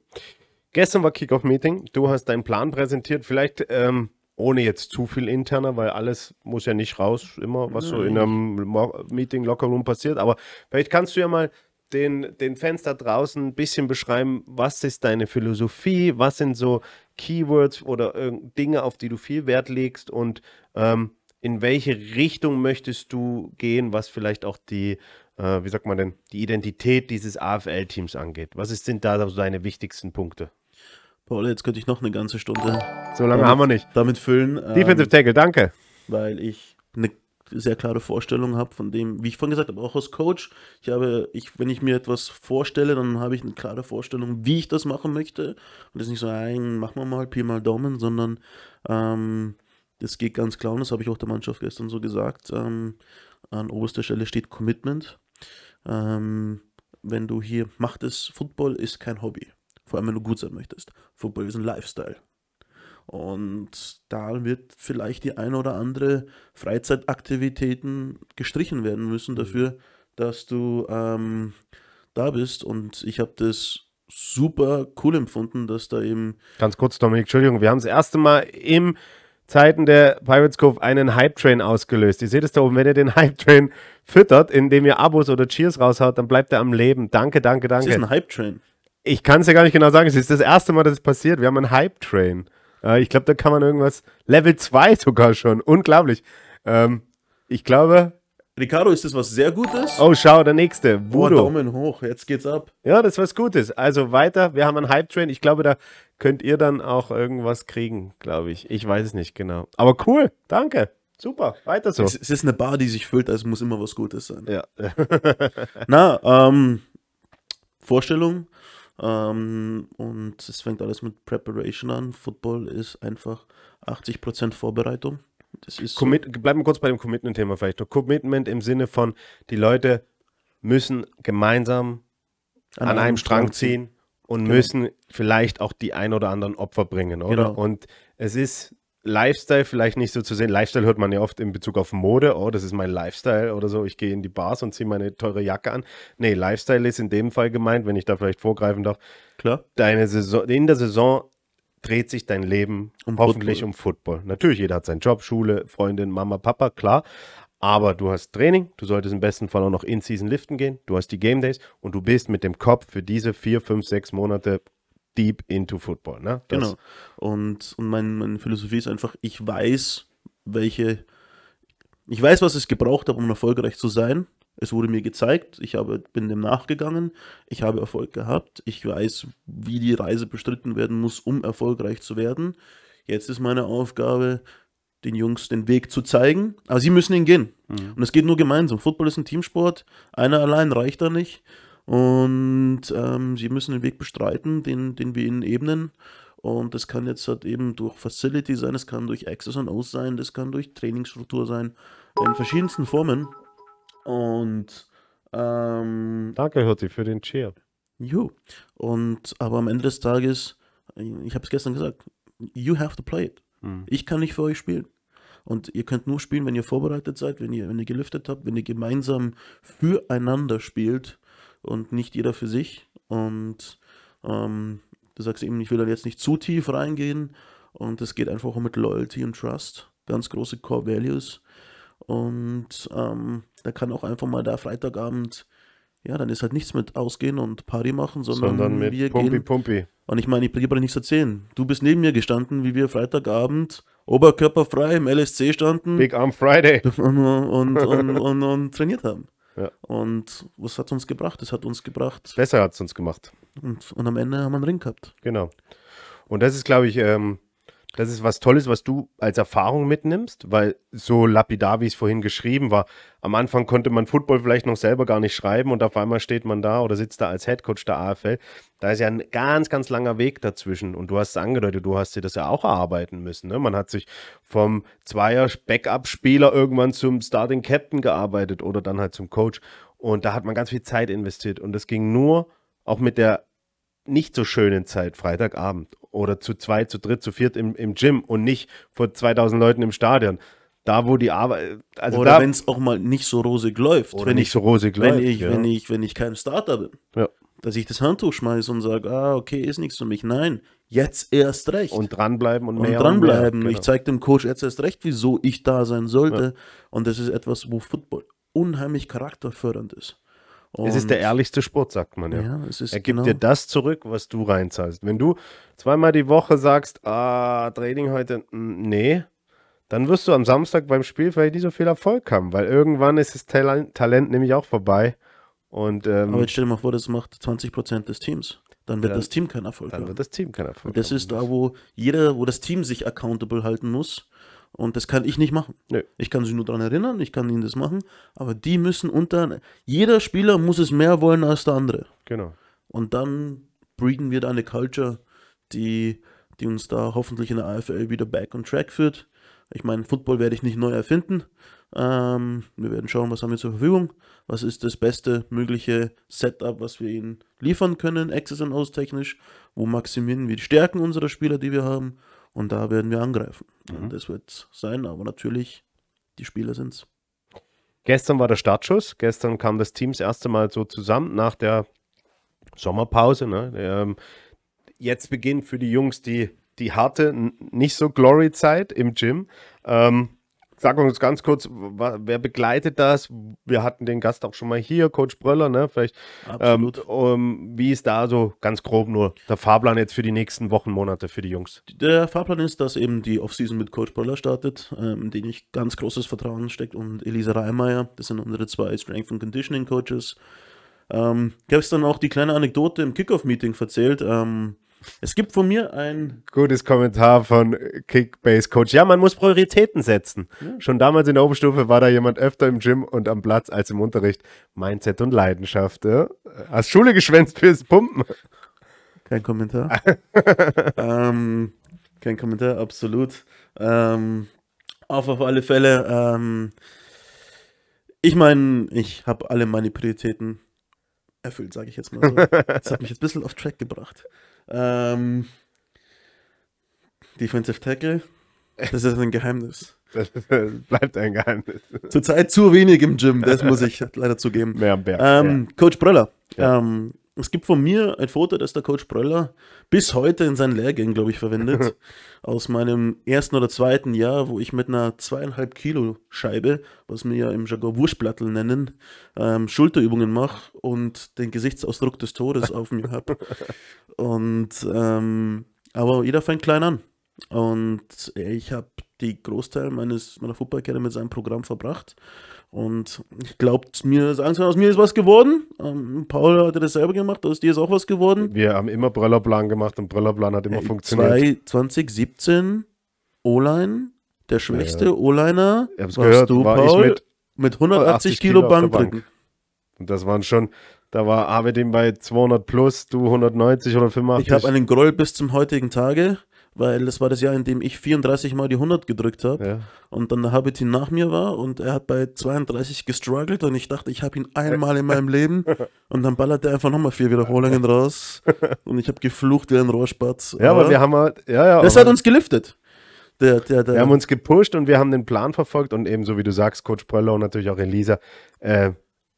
Gestern war Kickoff-Meeting, du hast deinen Plan präsentiert, vielleicht ähm, ohne jetzt zu viel interner, weil alles muss ja nicht raus, immer, was so in einem Meeting locker Room passiert. Aber vielleicht kannst du ja mal den, den Fans da draußen ein bisschen beschreiben, was ist deine Philosophie, was sind so Keywords oder Dinge, auf die du viel Wert legst und ähm, in welche Richtung möchtest du gehen, was vielleicht auch die äh, wie sagt man denn, die Identität dieses AFL-Teams angeht? Was ist, sind da so deine wichtigsten Punkte? Paul, jetzt könnte ich noch eine ganze Stunde So lange damit, haben wir nicht. damit füllen. Defensive ähm, Tackle, danke. weil ich eine sehr klare Vorstellung habe von dem, wie ich vorhin gesagt habe, auch als Coach. Ich habe, ich, wenn ich mir etwas vorstelle, dann habe ich eine klare Vorstellung, wie ich das machen möchte. Und das ist nicht so ein, machen wir mal, Pi mal Daumen, sondern ähm, das geht ganz klar, und das habe ich auch der Mannschaft gestern so gesagt. Ähm, an oberster Stelle steht Commitment. Ähm, wenn du hier macht es, Football ist kein Hobby. Vor allem, wenn du gut sein möchtest. Football ist ein Lifestyle. Und da wird vielleicht die eine oder andere Freizeitaktivitäten gestrichen werden müssen dafür, dass du ähm, da bist. Und ich habe das super cool empfunden, dass da eben Ganz kurz, Dominik, Entschuldigung, wir haben das erste Mal im Zeiten der Pirates Cove einen Hype-Train ausgelöst. Ihr seht es da oben, wenn ihr den Hype-Train füttert, indem ihr Abos oder Cheers raushaut, dann bleibt er am Leben. Danke, danke, das ist danke. ein Hype-Train. Ich kann es ja gar nicht genau sagen, es ist das erste Mal, dass es passiert. Wir haben einen Hype-Train. Äh, ich glaube, da kann man irgendwas, Level 2 sogar schon, unglaublich. Ähm, ich glaube, Ricardo, ist das was sehr Gutes? oh schau, der nächste, Voodoo. Daumen hoch, jetzt geht's ab. Ja, das ist was Gutes. Also weiter, wir haben einen Hype-Train. Ich glaube, da könnt ihr dann auch irgendwas kriegen, glaube ich. Ich weiß es nicht genau. Aber cool, danke. Super, weiter so. Es, es ist eine Bar, die sich füllt, also muss immer was Gutes sein. Ja. [LAUGHS] Na, ähm, Vorstellung. Ähm, und es fängt alles mit Preparation an. Football ist einfach 80% Vorbereitung. Das ist so. Bleiben wir kurz bei dem Commitment-Thema vielleicht noch. Commitment im Sinne von, die Leute müssen gemeinsam an, einem Strang ziehen und Genau. müssen vielleicht auch die ein oder anderen Opfer bringen, oder? Genau. Und es ist Lifestyle vielleicht nicht so zu sehen. Lifestyle hört man ja oft in Bezug auf Mode. Oh, das ist mein Lifestyle oder so. Ich gehe in die Bars und ziehe meine teure Jacke an. Nee, Lifestyle ist in dem Fall gemeint, wenn ich da vielleicht vorgreifen darf, Klar. deine Saison, in der Saison dreht sich dein Leben Um hoffentlich Football. um Football. Natürlich, jeder hat seinen Job, Schule, Freundin, Mama, Papa, klar. Aber du hast Training, du solltest im besten Fall auch noch in Season liften gehen, du hast die Game Days und du bist mit dem Kopf für diese vier, fünf, sechs Monate deep into Football. Ne? Das- Genau. Und, und mein, meine Philosophie ist einfach, ich weiß, welche, ich weiß, was es gebraucht hat, um erfolgreich zu sein. Es wurde mir gezeigt, ich habe, bin dem nachgegangen, ich habe Erfolg gehabt, ich weiß, wie die Reise bestritten werden muss, um erfolgreich zu werden. Jetzt ist meine Aufgabe, den Jungs den Weg zu zeigen, aber sie müssen ihn gehen. Und es geht nur gemeinsam. Football ist ein Teamsport, einer allein reicht da nicht. Und ähm, sie müssen den Weg bestreiten, den, den wir ihnen ebnen. Und das kann jetzt halt eben durch Facility sein, es kann durch Access und Aus sein, das kann durch Trainingsstruktur sein, in verschiedensten Formen. Und ähm, Danke, Hirti, für den Cheer. Jo. Und aber am Ende des Tages, ich habe es gestern gesagt, you have to play it. Ich kann nicht für euch spielen. Und ihr könnt nur spielen, wenn ihr vorbereitet seid, wenn ihr, wenn ihr gelüftet habt, wenn ihr gemeinsam füreinander spielt und nicht jeder für sich. Und ähm, du sagst eben, ich will da jetzt nicht zu tief reingehen. Und es geht einfach auch mit Loyalty und Trust. Ganz große Core Values. Und ähm, da kann auch einfach mal da Freitagabend, ja, dann ist halt nichts mit ausgehen und Party machen, sondern, Sondern mit wir Pumpi gehen. Pumpi. Und ich meine, ich dir nichts erzählen. Du bist neben mir gestanden, wie wir Freitagabend oberkörperfrei im LSC standen Big Arm Friday. [LAUGHS] und, und, und, und trainiert haben. Ja. Und was hat uns gebracht? Es hat uns gebracht. Besser hat es uns gemacht. Und, und am Ende haben wir einen Ring gehabt. Genau. Und das ist, glaube ich, ähm, das ist was Tolles, was du als Erfahrung mitnimmst, weil so lapidar, wie es vorhin geschrieben war, am Anfang konnte man Football vielleicht noch selber gar nicht schreiben und auf einmal steht man da oder sitzt da als Headcoach der AFL. Da ist ja ein ganz, ganz langer Weg dazwischen und du hast es angedeutet, du hast dir das ja auch erarbeiten müssen. Ne? Man hat sich vom Zweier Backup-Spieler irgendwann zum Starting Captain gearbeitet oder dann halt zum Coach und da hat man ganz viel Zeit investiert und das ging nur auch mit der nicht so schönen Zeit, Freitagabend oder zu zweit, zu dritt, zu viert im, im Gym und nicht vor 2000 Leuten im Stadion. Da, wo die Arbeit, also Oder wenn es auch mal nicht so rosig läuft. oder wenn nicht ich, so rosig wenn läuft, ich, ja. wenn ich, wenn ich kein Starter bin. Ja. Dass ich das Handtuch schmeiße und sage, ah, okay, ist nichts für mich. Nein, jetzt erst recht. und dranbleiben und, und mehr dranbleiben. Und mehr. Ich zeige dem Coach jetzt erst recht, wieso ich da sein sollte. Und das ist etwas, wo Football unheimlich charakterfördernd ist. Genau. Es ist der Und- ehrlichste Sport, sagt man ja. Ja, es ist er gibt genau- dir das zurück, was du reinzahlst. Wenn du zweimal die Woche sagst, ah, Training heute, nee, dann wirst du am Samstag beim Spiel vielleicht nicht so viel Erfolg haben, weil irgendwann ist das Talent, Talent nämlich auch vorbei Und ähm, Aber jetzt stell dir mal vor, das macht 20% des Teams. Dann wird Dann- das Team kein Erfolg dann haben. wird das Team kein Erfolg. Und das haben. ist da, wo jeder, wo das Team sich accountable halten muss. Und das kann ich nicht machen. Nö. Ich kann sie nur daran erinnern, ich kann ihnen das machen, aber die müssen unter. Jeder Spieler muss es mehr wollen als der andere. Genau. Und dann breeden wir da eine Culture, die, die uns da hoffentlich in der AFL wieder back on track führt. Ich meine, Football werde ich nicht neu erfinden. Ähm, wir werden schauen, was haben wir zur Verfügung. Was ist das beste mögliche Setup, was wir ihnen liefern können, Access und Aus technisch. Wo maximieren wir die Stärken unserer Spieler, die wir haben. Und da werden wir angreifen. Und das wird sein, aber natürlich, die Spieler sind's. Gestern war der Startschuss. Gestern kam das Team das erste Mal so zusammen nach der Sommerpause. Ne? Ähm, jetzt beginnt für die Jungs die, die harte, nicht so Glory-Zeit im Gym. Ähm, sag uns ganz kurz, wer begleitet das? Wir hatten den Gast auch schon mal hier, Coach Bröller, ne? Vielleicht, ähm, Absolut. um, wie ist da so ganz grob nur der Fahrplan jetzt für die nächsten Wochen, Monate für die Jungs? Der Fahrplan ist, dass eben die Offseason mit Coach Bröller startet, ähm, in den ich ganz großes Vertrauen steckt und Elisa Reimeyer, das sind unsere zwei Strength and Conditioning Coaches. Ähm, gestern auch die kleine Anekdote im Kickoff-Meeting erzählt. Ähm, es gibt von mir ein, Gutes Kommentar von Kickbase Coach. Ja, man muss Prioritäten setzen. Schon damals in der Oberstufe war da jemand öfter im Gym und am Platz als im Unterricht. Mindset und Leidenschaft. Ja? Hast Schule geschwänzt fürs Pumpen. kein Kommentar. [LAUGHS] ähm, kein Kommentar, absolut. Ähm, auf, auf alle Fälle, ähm, ich meine, ich habe alle meine Prioritäten erfüllt, sage ich jetzt mal so. Das hat mich jetzt ein bisschen auf Track gebracht. Ähm, Defensive Tackle, das ist ein Geheimnis. [LAUGHS] Das bleibt ein Geheimnis. Zurzeit zu wenig im Gym, das muss ich leider zugeben. Mehr am Berg. Ähm, Coach Bröller. Ja. Ähm, es gibt von mir ein Foto, das der Coach Bröller bis heute in seinen Lehrgängen, glaube ich, verwendet. [LAUGHS] aus meinem ersten oder zweiten Jahr, wo ich mit einer zweieinhalb Kilo Scheibe, was wir ja im Jargon Wurstplattel nennen, ähm, Schulterübungen mache und den Gesichtsausdruck des Todes auf mir habe. [LAUGHS] Und ähm, aber jeder fängt klein an. Und ich habe die Großteil meines, meiner Footballkarriere mit seinem Programm verbracht. Und ich glaube, mir, sagen Sie, aus mir ist was geworden. Ähm, Paul hatte das selber gemacht, aus dir ist auch was geworden. Wir haben immer Bröllerplan gemacht und Bröllerplan hat immer Ey, funktioniert. zwei- 2017 O-Line, der schwächste O-Liner Ich hab's warst gehört, du, war Paul, mit mit 180 80 Kilo, Kilo Bankdrücken. Bank. Und das waren schon, da war Abedin bei 200 plus, du 190, 185. Ich habe einen Groll bis zum heutigen Tage, weil das war das Jahr, in dem ich 34 Mal die 100 gedrückt habe. ja. Und dann der Habitin nach mir war und er hat bei 32 gestruggelt und ich dachte, ich habe ihn einmal in meinem Leben [LAUGHS] und dann ballert er einfach nochmal vier Wiederholungen raus und ich habe geflucht wie ein Rohrspatz. ja, aber wir haben halt, ja, ja. das aber- hat uns geliftet. Der, der, der, Wir haben uns gepusht und wir haben den Plan verfolgt und eben so wie du sagst, Coach Bröller und natürlich auch Elisa, äh,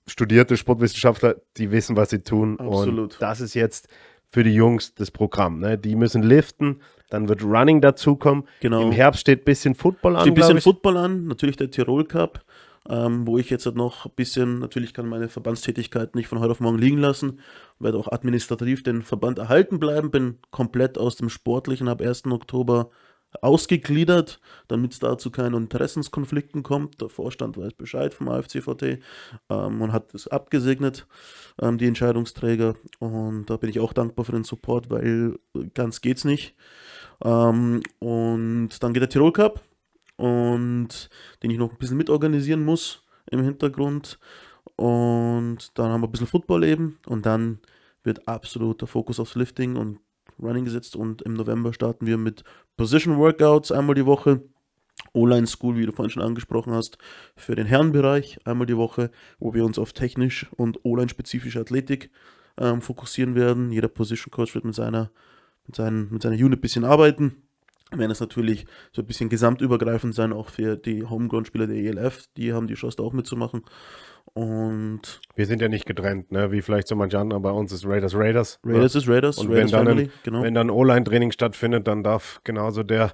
studierte Sportwissenschaftler, die wissen, was sie tun. Absolut. Und das ist jetzt für die Jungs das Programm. Ne? Die müssen liften, dann wird Running dazukommen. Genau. Im Herbst steht ein bisschen Football an. steht ein bisschen. Football an, natürlich der Tirol Cup, ähm, wo ich jetzt halt noch ein bisschen, natürlich kann meine Verbandstätigkeit nicht von heute auf morgen liegen lassen, werde auch administrativ den Verband erhalten bleiben, bin komplett aus dem Sportlichen ab 1. Oktober ausgegliedert, damit es dazu keinen Interessenskonflikten kommt. Der Vorstand weiß Bescheid vom AFCVT ähm, und hat es abgesegnet, ähm, die Entscheidungsträger. Und da bin ich auch dankbar für den Support, weil ganz geht's nicht. Ähm, und dann geht der Tirol Cup und den ich noch ein bisschen mitorganisieren muss im Hintergrund. Und dann haben wir ein bisschen Football eben und dann wird absolut der Fokus aufs Lifting und Running gesetzt und im November starten wir mit Position Workouts einmal die Woche. O-Line School, wie du vorhin schon angesprochen hast, für den Herrenbereich einmal die Woche, wo wir uns auf technisch und O-Line-spezifische Athletik ähm, fokussieren werden. Jeder Position Coach wird mit seiner, mit seinen, mit seiner Unit ein bisschen arbeiten. Werden es natürlich so ein bisschen gesamtübergreifend sein, auch für die Homegrown-Spieler der ELF. Die haben die Chance, da auch mitzumachen. Und Wir sind ja nicht getrennt, ne? wie vielleicht so manche andere. Bei uns ist Raiders Raiders. Raiders ist Raiders, Und Raiders wenn dann, Family, ein, genau. wenn dann O-Line-Training stattfindet, dann darf genauso der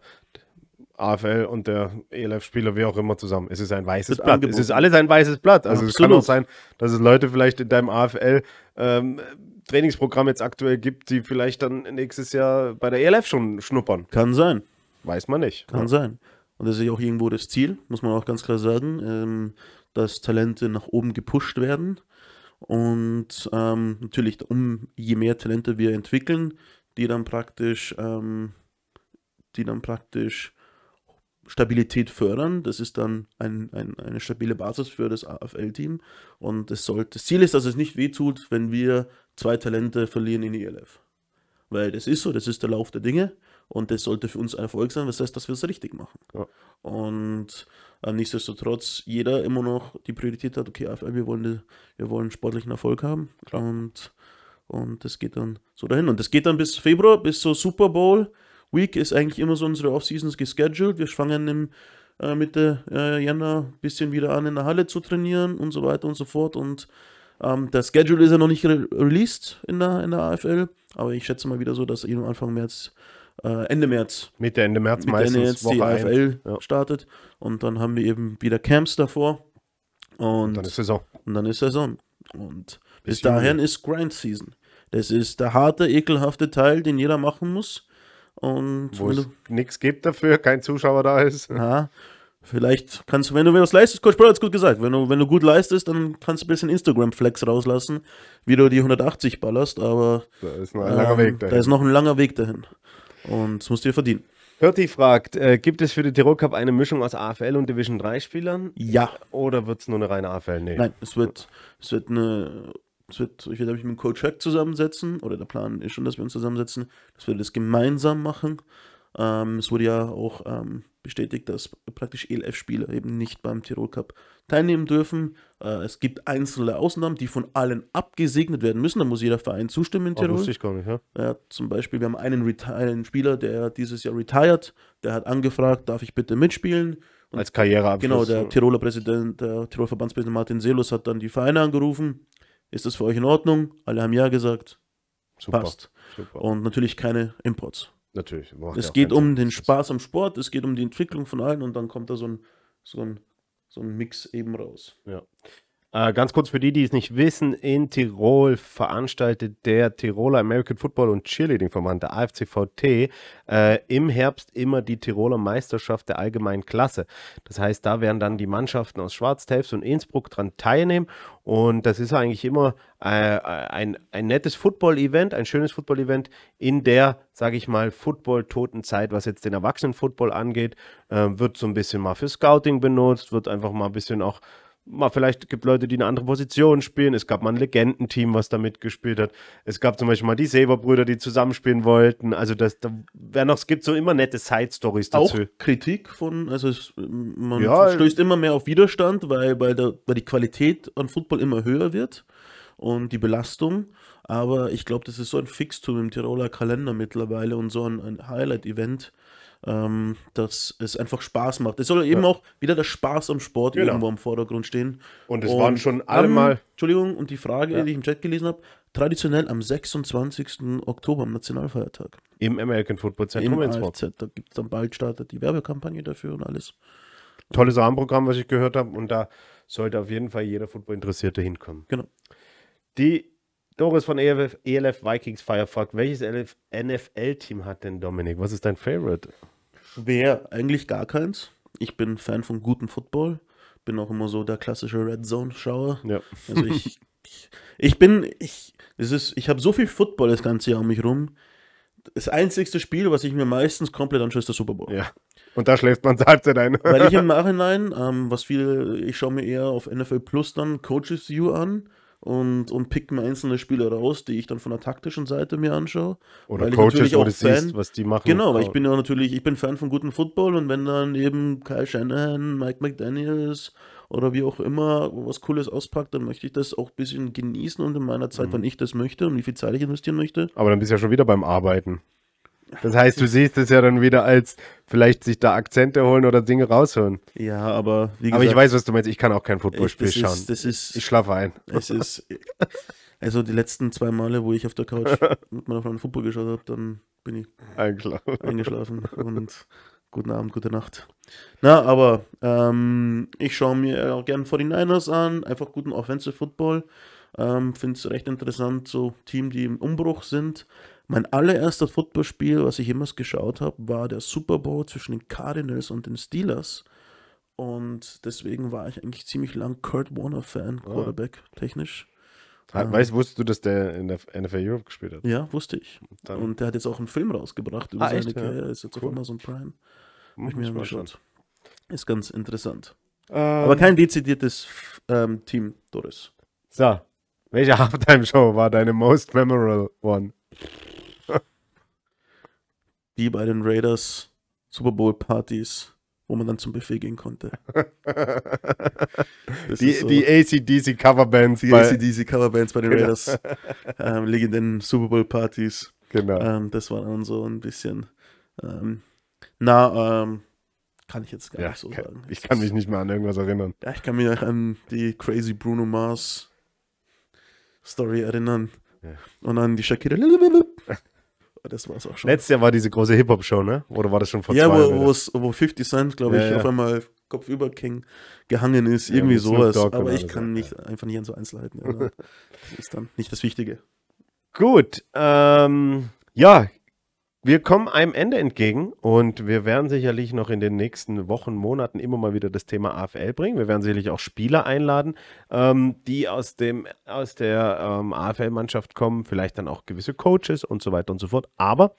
AFL und der ELF-Spieler, wie auch immer, zusammen. Es ist ein weißes Blatt. angeboten. Es ist alles ein weißes Blatt. Also es kann Absolut. auch sein, dass es Leute vielleicht in deinem AFL ähm, Trainingsprogramm jetzt aktuell gibt, die vielleicht dann nächstes Jahr bei der ELF schon schnuppern. Kann sein. Weiß man nicht. Kann sein. Und das ist ja auch irgendwo das Ziel, muss man auch ganz klar sagen, ähm, dass Talente nach oben gepusht werden. Und ähm, natürlich, um je mehr Talente wir entwickeln, die dann praktisch, ähm, die dann praktisch Stabilität fördern. Das ist dann ein, ein, eine stabile Basis für das AFL-Team. Und das, sollte, das Ziel ist, dass es nicht wehtut, wenn wir zwei Talente verlieren in die ELF. Weil das ist so, das ist der Lauf der Dinge. Und das sollte für uns ein Erfolg sein, das heißt, dass wir es richtig machen. Ja. Und äh, nichtsdestotrotz jeder immer noch die Priorität hat, okay, AFL, wir wollen, wir wollen sportlichen Erfolg haben. Und, und das geht dann so dahin. Und das geht dann bis Februar, bis so Super Bowl. Week ist eigentlich immer so unsere Off-Seasons gescheduled. Wir fangen im äh, Mitte äh, Jänner ein bisschen wieder an, in der Halle zu trainieren und so weiter und so fort. Und ähm, der Schedule ist ja noch nicht re released in der, in der AFL, aber ich schätze mal wieder so, dass eben Anfang März, äh, Ende März, Mitte, Ende März Mitte meistens Ende jetzt die. AFL Ja. startet. Und dann haben wir eben wieder Camps davor. Und, Dann ist Saison. und dann ist Saison. Und bis Bis dahin ist Grind Season. Das ist der harte, ekelhafte Teil, den jeder machen muss. Und Wo es nichts gibt dafür, kein Zuschauer da ist. ja, vielleicht kannst du, wenn du was leistest, Coach Brown hat es gut gesagt, wenn du, wenn du gut leistest, dann kannst du ein bisschen Instagram-Flex rauslassen, wie du die 180 ballerst, aber Da ist noch ein langer ähm, Weg da dahin. ist noch ein langer Weg dahin. Und das musst du dir verdienen. Hirti fragt, äh, gibt es für den Tirol Cup eine Mischung aus AFL und Division 3 Spielern? Ja. Oder wird es nur eine reine AFL? Nee. Nein, es wird, es wird eine, es wird, ich werde mich mit Coach Hack zusammensetzen, oder der Plan ist schon, dass wir uns zusammensetzen, dass wir das gemeinsam machen. Ähm, es wurde ja auch ähm, bestätigt, dass praktisch ELF-Spieler eben nicht beim Tirol Cup teilnehmen dürfen. Äh, es gibt einzelne Ausnahmen, die von allen abgesegnet werden müssen. Da muss jeder Verein zustimmen in Oh, Tirol. wusste ich gar nicht, ja? Ja, zum Beispiel, wir haben einen, reti- einen Spieler, der dieses Jahr retired, der hat angefragt, darf ich bitte mitspielen? Und Als Karriereabschluss. Genau, der Tiroler Präsident, der Tirol Verbandspräsident Martin Selus hat dann die Vereine angerufen. Ist das für euch in Ordnung? Alle haben ja gesagt, Super. passt. Super. Und natürlich keine Imports. Natürlich. Es geht um Sinn. den Spaß am Sport, es geht um die Entwicklung von allen und dann kommt da so ein, so ein, so ein Mix eben raus. Ja. Äh, ganz kurz für die, die es nicht wissen, in Tirol veranstaltet der Tiroler American Football und Cheerleading Verband, der AFCVT, äh, im Herbst immer die Tiroler Meisterschaft der allgemeinen Klasse. Das heißt, da werden dann die Mannschaften aus Schwarztelfs und Innsbruck dran teilnehmen und das ist eigentlich immer äh, ein, ein nettes Football-Event, ein schönes Football-Event in der, sage ich mal, Football-toten Zeit, was jetzt den Erwachsenen-Football angeht, äh, wird so ein bisschen mal für Scouting benutzt, wird einfach mal ein bisschen auch mal vielleicht gibt Leute, die eine andere Position spielen. Es gab mal ein Legendenteam, was da mitgespielt hat. Es gab zum Beispiel mal die Saber-Brüder, die zusammenspielen wollten. Also das, da werden noch, es gibt so immer nette Side-Stories Auch dazu. Kritik von, also es, man Ja, stößt immer mehr auf Widerstand, weil, weil, der, weil die Qualität an Football immer höher wird und die Belastung. Aber ich glaube, das ist so ein Fixtum im Tiroler Kalender mittlerweile und so ein, ein Highlight-Event, ähm, dass es einfach Spaß macht. Es soll eben auch wieder der Spaß am Sport Genau. irgendwo im Vordergrund stehen. Und es waren schon alle mal- Entschuldigung, und die Frage, Ja. die ich im Chat gelesen habe, traditionell am 26. Oktober, am Nationalfeiertag. Im American Football Im Zentrum Innsbruck. Da gibt es dann bald startet die Werbekampagne dafür und alles. Tolles Rahmenprogramm, was ich gehört habe. Und da sollte auf jeden Fall jeder Football-Interessierte hinkommen. Genau. Die Doris von ELF, ELF Vikings Fire fragt, welches NFL-Team hat denn Dominik? Was ist dein Favorite? Schwer, eigentlich gar keins. Ich bin Fan von gutem Football. Bin auch immer so der klassische Red Zone-Schauer. Ja. Also ich, ich, ich bin, ich, es ist, ich habe so viel Football das ganze Jahr um mich rum. Das einzigste Spiel, was ich mir meistens komplett anschaue, ist der Super Bowl. Ja. Und da schläft man zur Halbzeit ein. Weil ich im [LAUGHS] Nachhinein, ähm, was viele, ich schaue mir eher auf NFL Plus dann Coaches View an und, und pick mir einzelne Spiele raus, die ich dann von der taktischen Seite mir anschaue. Oder weil ich Coaches, natürlich wo auch Fan- siehst, was die machen. Genau, weil ich bin ja natürlich, ich bin Fan von gutem Football und wenn dann eben Kyle Shanahan, Mike McDaniels oder wie auch immer was Cooles auspackt, dann möchte ich das auch ein bisschen genießen und in meiner Zeit, wann ich das möchte und wie viel Zeit ich investieren möchte. Aber dann bist du ja schon wieder beim Arbeiten. Das heißt, du siehst es ja dann wieder als vielleicht sich da Akzente holen oder Dinge rausholen. Ja, aber wie Aber ich weiß, was du meinst. Ich kann auch kein Footballspiel schauen. ist, das ist, ich schlafe ein. es ist, also die letzten zwei Male, wo ich auf der Couch [LAUGHS] mit meiner Freundin Football geschaut habe, dann bin ich Eingeschlafen. eingeschlafen und guten Abend, gute Nacht. Na, aber ähm, ich schaue mir auch gern 49ers an, einfach guten Offensive Football. Ähm, Finde es recht interessant, so Team, die im Umbruch sind. Mein allererster Footballspiel, was ich jemals geschaut habe, war der Super Bowl zwischen den Cardinals und den Steelers. Und deswegen war ich eigentlich ziemlich lang Kurt Warner-Fan, Quarterback technisch. Ha- Weißt, wusstest du, dass der in der NFL Europe gespielt hat? Ja, wusste ich. Dann- Und der hat jetzt auch einen Film rausgebracht über Ah, seine echt, ja? Karriere. Ist jetzt Cool. auf Amazon Prime. Hab ich mir angeschaut. Ist ganz interessant. Ähm, Aber kein dezidiertes ähm, Team, Doris. So, welche [LAUGHS] Halftime-Show war deine most memorable one? Die bei den Raiders Super Bowl Partys, wo man dann zum Buffet gehen konnte. [LAUGHS] Die, so- die ACDC Coverbands die ACDC Coverbands bei den Genau. Raiders. ähm, legendären Super Bowl Partys. Genau. Ähm, das war dann so ein bisschen. Ähm, na, ähm, kann ich jetzt gar ja, nicht so kann, sagen. ich kann mich nicht mehr an irgendwas erinnern. Ja, ich kann mich noch an die crazy Bruno Mars Story erinnern. Ja. Und an die Shakira. Das war es auch schon. Letztes Jahr war diese große Hip-Hop-Show, ne? Oder war das schon vor ja, zwei Jahren? wo's- wo 50 Cent, glaube ich, Ja, ja. auf einmal kopfüber King gehangen ist. Ja, Irgendwie sowas. Aber ich kann ja. nicht, einfach nicht an so Einzelheiten erinnern. [LAUGHS] das ist dann nicht das Wichtige. Gut, ähm, ja, wir kommen einem Ende entgegen und wir werden sicherlich noch in den nächsten Wochen, Monaten immer mal wieder das Thema AFL bringen. Wir werden sicherlich auch Spieler einladen, ähm, die aus, dem, aus der ähm, AFL-Mannschaft kommen, vielleicht dann auch gewisse Coaches und so weiter und so fort. Aber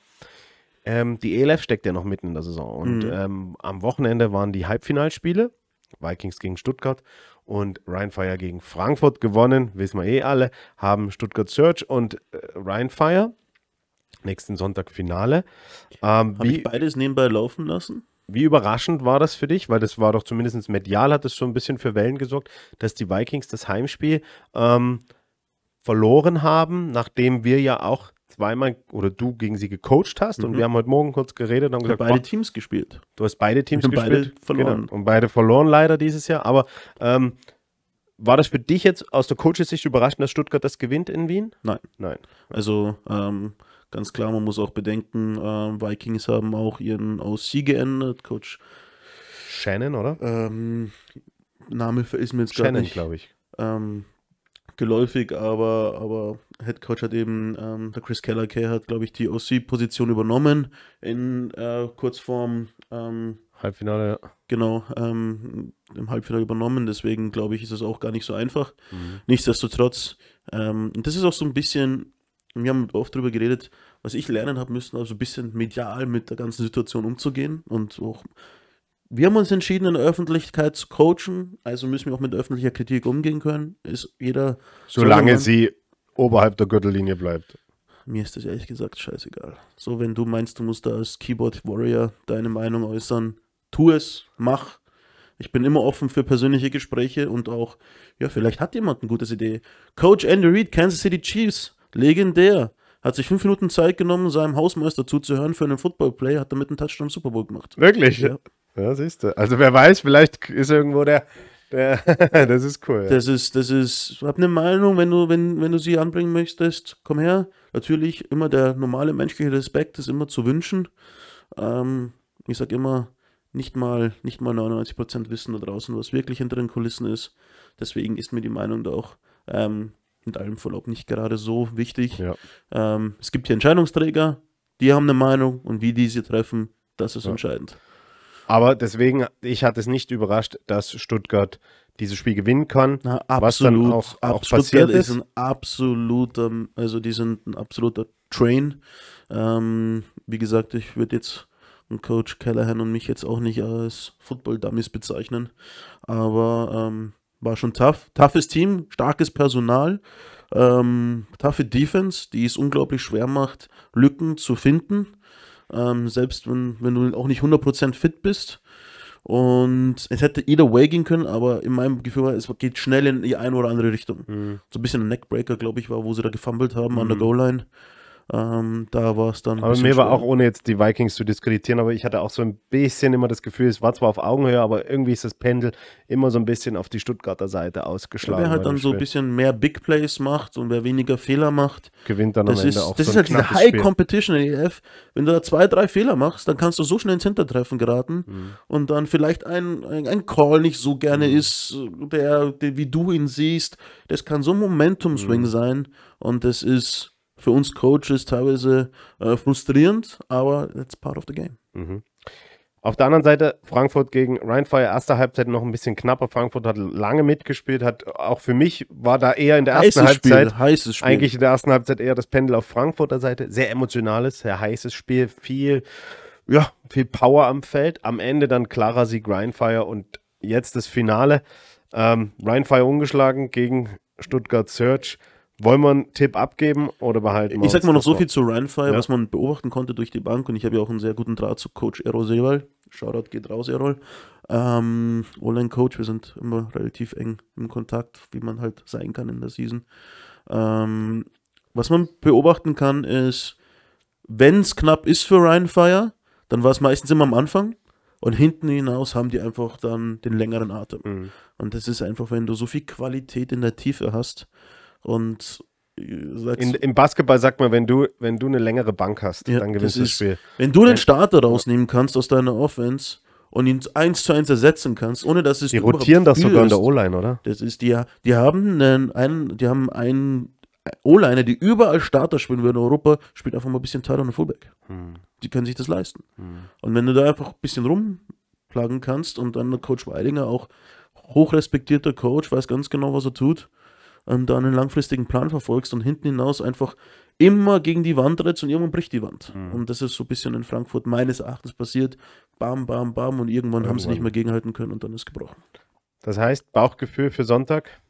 ähm, die ELF steckt ja noch mitten in der Saison und Mhm. ähm, am Wochenende waren die Halbfinalspiele, Vikings gegen Stuttgart und Rheinfire gegen Frankfurt gewonnen, wissen wir eh alle, haben Stuttgart Search und äh, Rheinfire. Nächsten Sonntag Finale. Ähm, Habe ich beides nebenbei laufen lassen? wie überraschend war das für dich? Weil das war doch zumindest medial, hat es schon ein bisschen für Wellen gesorgt, dass die Vikings das Heimspiel ähm, verloren haben, nachdem wir ja auch zweimal oder du gegen sie gecoacht hast. Und Mhm. wir haben heute Morgen kurz geredet und haben gesagt, beide boah, Teams gespielt. Du hast beide Teams Wir haben beide gespielt. verloren. Genau. Und beide verloren leider dieses Jahr. Aber ähm, war das für dich jetzt aus der Coaches-Sicht überraschend, dass Stuttgart das gewinnt in Wien? Nein. Nein. Also ähm, ganz klar, man muss auch bedenken, ähm, Vikings haben auch ihren OC geändert. Coach Shannon, oder? ähm, Name ist mir jetzt gar Shannon, nicht glaube ich. ähm, geläufig, aber, aber Head Coach hat eben, ähm, der Chris Keller hat, glaube ich, die OC-Position übernommen in äh, kurz vorm ähm, Halbfinale, ja. genau, ähm, im Halbfinale übernommen. Deswegen glaube ich, ist es auch gar nicht so einfach. Mhm. Nichtsdestotrotz, ähm, das ist auch so ein bisschen, wir haben oft darüber geredet, was ich lernen habe müssen, also ein bisschen medial mit der ganzen Situation umzugehen und auch. Wir haben uns entschieden, in der Öffentlichkeit zu coachen, also müssen wir auch mit öffentlicher Kritik umgehen können. Ist jeder. Solange man- sie oberhalb der Gürtellinie bleibt. Mir ist das ehrlich gesagt scheißegal. So, wenn du meinst, du musst da als Keyboard Warrior deine Meinung äußern, tu es, mach. Ich bin immer offen für persönliche Gespräche und auch, ja, vielleicht hat jemand eine gute Idee. Coach Andy Reid, Kansas City Chiefs, legendär. Hat sich fünf Minuten Zeit genommen, seinem Hausmeister zuzuhören für einen Footballplay, hat damit einen Touchdown im Super Bowl gemacht. Wirklich? Ja. Ja, siehst du. Also wer weiß, vielleicht ist irgendwo der. der [LAUGHS] das ist cool. Das ist, das ist, hab eine Meinung, wenn du, wenn, wenn du sie anbringen möchtest, komm her. Natürlich immer der normale menschliche Respekt ist immer zu wünschen. Ähm, ich sag immer, nicht mal, nicht mal 99% wissen da draußen, was wirklich hinter den Kulissen ist. Deswegen ist mir die Meinung da auch ähm, mit allem Verlaub nicht gerade so wichtig. Ja. Ähm, es gibt hier Entscheidungsträger, die haben eine Meinung und wie die sie treffen, das ist Ja. entscheidend. Aber deswegen, ich hatte es nicht überrascht, dass Stuttgart dieses Spiel gewinnen kann. Na, Was dann absolut. auch- auch Stuttgart passiert ist ist. ein absoluter, also die sind ein absoluter Train. Ähm, wie gesagt, ich würde jetzt Coach Callahan und mich jetzt auch nicht als Football-Dummies bezeichnen, aber ähm, war schon tough. Toughes Team, starkes Personal, ähm, toughe Defense, die es unglaublich schwer macht, Lücken zu finden. Ähm, selbst wenn, wenn du auch nicht 100% fit bist. Und es hätte either way gehen können, aber in meinem Gefühl war, es geht schnell in die eine oder andere Richtung. So ein bisschen ein Neckbreaker, glaube ich, war, wo sie da gefummelt haben an der Mhm. Goal-Line. Ähm, da war es dann. Aber mir war schwer. auch, ohne jetzt die Vikings zu diskreditieren, aber ich hatte auch so ein bisschen immer das Gefühl, es war zwar auf Augenhöhe, aber irgendwie ist das Pendel immer so ein bisschen auf die Stuttgarter Seite ausgeschlagen. Wer halt dann so ein bisschen mehr Big Plays macht und wer weniger Fehler macht, gewinnt dann am das Ende ist, auch das so ist halt diese High Spiel. Competition in EF. Wenn du da zwei, drei Fehler machst, dann kannst du so schnell ins Hintertreffen geraten Mhm. und dann vielleicht ein, ein, ein Call nicht so gerne Mhm. ist, der, der, wie du ihn siehst. Das kann so ein Momentum-Swing Mhm. sein und das ist für uns Coaches teilweise äh, frustrierend, aber that's part of the game. Mhm. Auf der anderen Seite Frankfurt gegen Rheinfire, erste Halbzeit noch ein bisschen knapper. Frankfurt hat lange mitgespielt, hat auch für mich war da eher in der ersten Heißes Spiel, Halbzeit heißes Spiel. eigentlich in der ersten Halbzeit eher das Pendel auf Frankfurter Seite. Sehr emotionales, sehr heißes Spiel, viel, ja, viel Power am Feld. Am Ende dann klarer Sieg Rheinfire und jetzt das Finale. Ähm, Rheinfire ungeschlagen gegen Stuttgart Search. Wollen wir einen Tipp abgeben oder behalten wir Ich sag mal noch so viel zu Rheinfire, Ja. was man beobachten konnte durch die Bank und ich habe ja auch einen sehr guten Draht zu Coach Errol Sewal. Shoutout geht raus, Errol. Ähm, Online-Coach, wir sind immer relativ eng im Kontakt, wie man halt sein kann in der Season. Ähm, was man beobachten kann, ist, wenn es knapp ist für Rheinfire, dann war es meistens immer am Anfang und hinten hinaus haben die einfach dann den längeren Atem. Mhm. Und das ist einfach, wenn du so viel Qualität in der Tiefe hast und äh, In, Im Basketball sagt man, wenn du, wenn du eine längere Bank hast, Ja, dann gewinnst du das das ist- Spiel. wenn du den. Starter rausnehmen kannst aus deiner Offense und ihn eins zu eins ersetzen kannst, ohne dass es Die du rotieren das sogar in der. O-Line, oder? Das ist die, die haben einen, einen die haben einen O-Liner, die überall Starter spielen würde in Europa, spielt einfach mal ein bisschen Teil und Fullback. Hm. Die können sich das leisten. Hm. Und wenn du da einfach ein bisschen rumplagen kannst und dann der Coach Weidinger auch hochrespektierter Coach, weiß ganz genau, was er tut, ähm, da einen langfristigen Plan verfolgst und hinten hinaus einfach immer gegen die Wand trittst und irgendwann bricht die Wand. Mhm. Und das ist so ein bisschen in Frankfurt meines Erachtens passiert. Bam, bam, bam und irgendwann haben sie nicht mehr gegenhalten können und dann ist gebrochen. Das heißt, Bauchgefühl für Sonntag?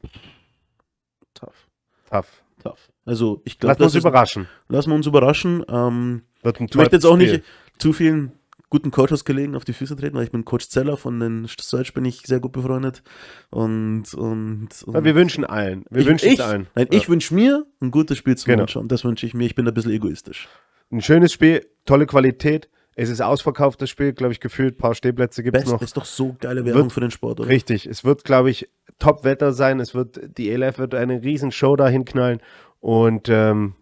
Tough. Tough. Tough. Also ich glaube, Lass uns überraschen. lassen wir uns überraschen. Ähm, ich möchte jetzt auch Spiel. nicht zu vielen guten Coaches gelegen auf die Füße treten, weil ich bin Coach Zeller von den Search bin ich sehr gut befreundet und und, und Ja, wir wünschen allen. Wir ich, wünschen ich, allen. Nein, Ja. ich wünsche mir ein gutes Spiel zum Genau. Anschauen. Das wünsche ich mir. Ich bin ein bisschen egoistisch. Ein schönes Spiel, tolle Qualität. Es ist ausverkauft, das Spiel, glaube ich, gefühlt. Ein paar Stehplätze gibt es noch. das ist doch so geile Werbung Wird- für den Sport, oder? Richtig. Es wird, glaube ich, Top-Wetter sein. Es wird, die ELF wird eine riesen Show dahin knallen. Und ähm,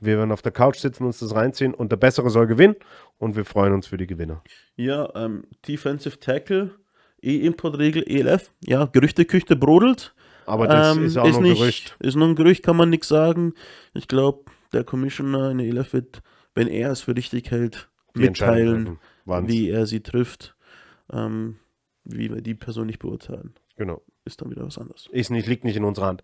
wir werden auf der Couch sitzen, uns das reinziehen. Und der Bessere soll gewinnen. Und wir freuen uns für die Gewinner. Ja, ähm, Defensive Tackle, E-Importregel, ELF. Ja, Gerüchteküche brodelt. Aber das Ähm, ist auch nur ein nicht, Gerücht. Ist nur ein Gerücht, kann man nichts sagen. Ich glaube, der Commissioner in der ELF wird, wenn er es für richtig hält, Die mitteilen, wie er sie trifft. Ähm, wie wir die persönlich beurteilen. Genau. Ist dann wieder was anderes. Ist nicht, liegt nicht in unserer Hand.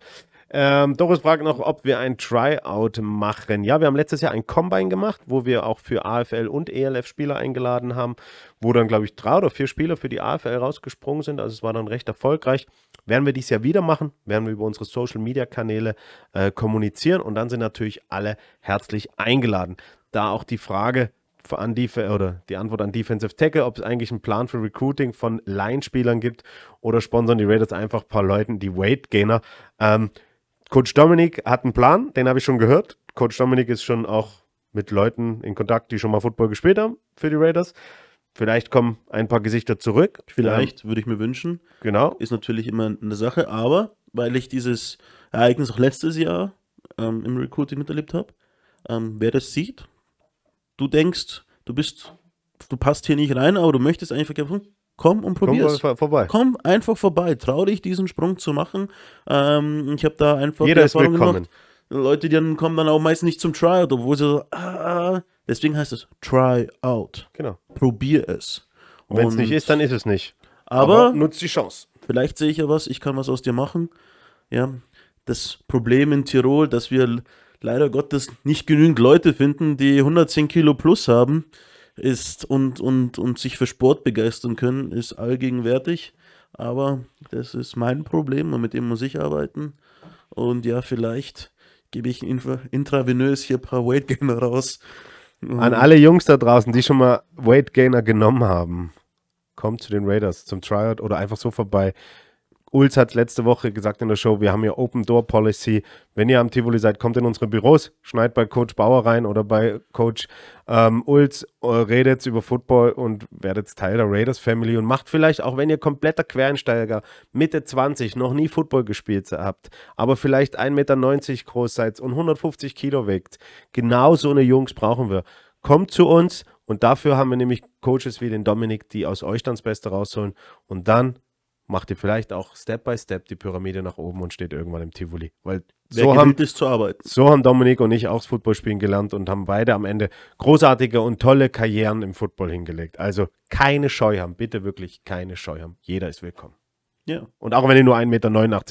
Ähm, Doris fragt noch, ob wir ein Tryout machen. Ja, wir haben letztes Jahr ein Combine gemacht, wo wir auch für AFL und ELF Spieler eingeladen haben, wo dann, glaube ich, drei oder vier Spieler für die AFL rausgesprungen sind. Also es war dann recht erfolgreich. Werden wir dies Jahr wieder machen, werden wir über unsere Social Media Kanäle äh, kommunizieren und dann sind natürlich alle herzlich eingeladen. Da auch die Frage an die, oder die Antwort an Defensive Tackle, ob es eigentlich einen Plan für Recruiting von Line-Spielern gibt oder sponsern die Raiders einfach ein paar Leuten, die Weight Gainer. Ähm, Coach Dominik hat einen Plan, den habe ich schon gehört. Coach Dominik ist schon auch mit Leuten in Kontakt, die schon mal Football gespielt haben für die Raiders. Vielleicht kommen ein paar Gesichter zurück. Vielleicht würde ich mir wünschen. Ähm, genau. Ist natürlich immer eine Sache, aber weil ich dieses Ereignis auch letztes Jahr ähm, im Recruiting miterlebt habe, ähm, wer das sieht, du denkst, du bist, du passt hier nicht rein, aber du möchtest einfach, hm, komm und Komm probier mal es. vor- vorbei. Komm einfach vorbei, trau dich, diesen Sprung zu machen. Ähm, ich habe da einfach Jeder ist willkommen. Leute, die dann kommen dann auch meistens nicht zum Tryout, obwohl sie so, ah, deswegen heißt es Tryout. Genau. Probier es. Und wenn es nicht ist, dann ist es nicht. aber nutzt die Chance. vielleicht sehe ich ja was, ich kann was aus dir machen. Ja, das Problem in Tirol, dass wir leider Gottes nicht genügend Leute finden, die 110 Kilo plus haben, ist und, und, und sich für Sport begeistern können, ist allgegenwärtig. Aber das ist mein Problem und mit dem muss ich arbeiten. Und ja, vielleicht gebe ich intravenös hier ein paar Weight Gainer raus. An alle Jungs da draußen, die schon mal Weight Gainer genommen haben, kommt zu den Raiders zum Tryout oder einfach so vorbei. Ulz hat letzte Woche gesagt in der Show, wir haben hier Open Door Policy. Wenn ihr am Tivoli seid, kommt in unsere Büros, schneidet bei Coach Bauer rein oder bei Coach ähm, Ulz, äh, redet über Football und werdet Teil der Raiders Family und macht vielleicht, auch wenn ihr kompletter Quereinsteiger, Mitte 20, noch nie Football gespielt habt, aber vielleicht 1,90 Meter groß seid und 150 Kilo wiegt, genau so eine Jungs brauchen wir. Kommt zu uns und dafür haben wir nämlich Coaches wie den Dominik, die aus euch dann das Beste rausholen und dann macht ihr vielleicht auch Step by Step die Pyramide nach oben und steht irgendwann im Tivoli. Weil Wer so haben, ist zu arbeiten. so haben Dominik und ich auch das Footballspielen gelernt und haben beide am Ende großartige und tolle Karrieren im Football hingelegt. Also keine Scheu haben, bitte wirklich keine Scheu haben. Jeder ist willkommen. Ja, Und auch wenn ihr nur 1,89 Meter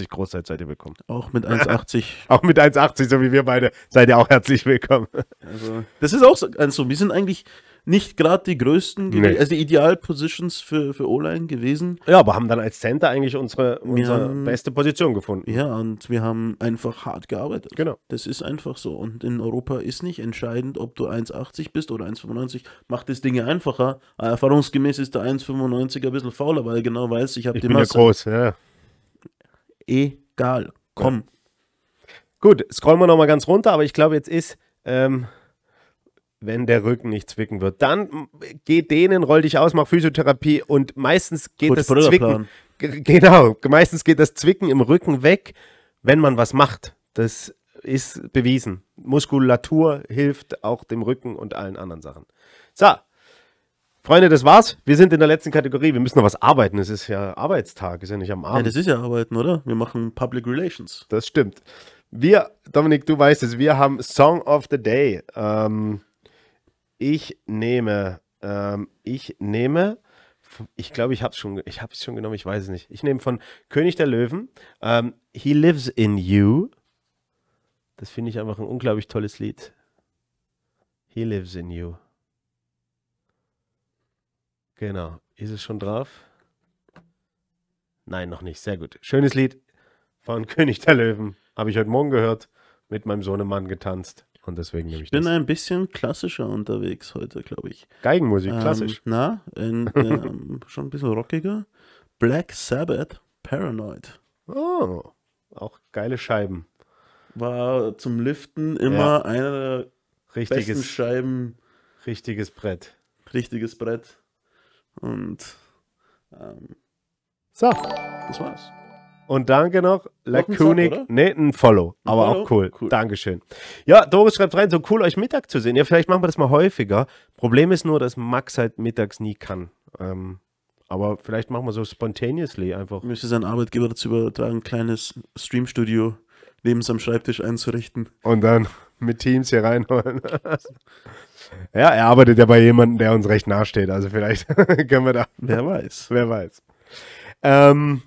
groß seid, seid ihr willkommen. auch mit 1,80. [LAUGHS] Auch mit 1,80, so wie wir beide, seid ihr auch herzlich willkommen. Also, das ist auch so, also wir sind eigentlich nicht gerade die größten, Nee. also die Ideal-Positions für, für O-Line gewesen. Ja, aber haben dann als Center eigentlich unsere, unsere haben- beste Position gefunden. Ja, und wir haben einfach hart gearbeitet. Genau. Das ist einfach so. Und in Europa ist nicht entscheidend, ob du 1,80 bist oder 1,95. Macht das Dinge einfacher. Aber erfahrungsgemäß ist der 1,95 ein bisschen fauler, weil er genau weiß, ich habe die bin ja Masse. groß, ja. Egal. Komm. Gut, scrollen wir nochmal ganz runter, aber ich glaube, jetzt ist, ähm, wenn der Rücken nicht zwicken wird, dann geh denen, roll dich aus, mach Physiotherapie und meistens geht Coach das. Zwicken. Genau, meistens geht das Zwicken im Rücken weg, wenn man was macht. Das ist bewiesen. Muskulatur hilft auch dem Rücken und allen anderen Sachen. So, Freunde, das war's. Wir sind in der letzten Kategorie. Wir müssen noch was arbeiten. Es ist ja Arbeitstag, ist ja nicht am Ja, Abend. das ist ja Arbeiten, oder? Wir machen Public Relations. Das stimmt. Wir, Dominik, du weißt es, wir haben Song of the Day. Ähm, ich nehme, ähm, ich nehme, ich glaube, ich habe es schon, ich habe es schon genommen, ich weiß es nicht. Ich nehme von König der Löwen, ähm, He Lives in You. Das finde ich einfach ein unglaublich tolles Lied. He Lives in You. Genau. Ist es schon drauf? Nein, noch nicht. Sehr gut. Schönes Lied von König der Löwen. Habe ich heute Morgen gehört. Mit meinem Sohnemann getanzt. Und deswegen nehme ich Ich bin das. ein bisschen klassischer unterwegs heute, glaube ich. Geigenmusik, klassisch. Ähm, na, in, [LAUGHS] ähm, schon ein bisschen rockiger. Black Sabbath, Paranoid. Oh, auch geile Scheiben. War zum Liften immer Ja. einer der besten Richtiges, Scheiben, richtiges Brett. richtiges Brett. Und ähm, So, das war's. Und danke noch, Lakunik. Nee, ein Follow, aber Follow? auch cool. Cool. Dankeschön. Ja, Doris schreibt rein, so cool euch Mittag zu sehen. Ja, vielleicht machen wir das mal häufiger. Problem ist nur, dass Max halt mittags nie kann. Ähm, aber vielleicht machen wir so spontaneously einfach. Müsste sein Arbeitgeber dazu übertragen, ein kleines Streamstudio neben seinem Schreibtisch einzurichten. Und dann [LAUGHS] mit Teams hier reinholen. [LAUGHS] ja, er arbeitet ja bei jemandem, der uns recht nahe steht. Also vielleicht [LAUGHS] können wir da, Wer weiß. wer weiß. Ähm,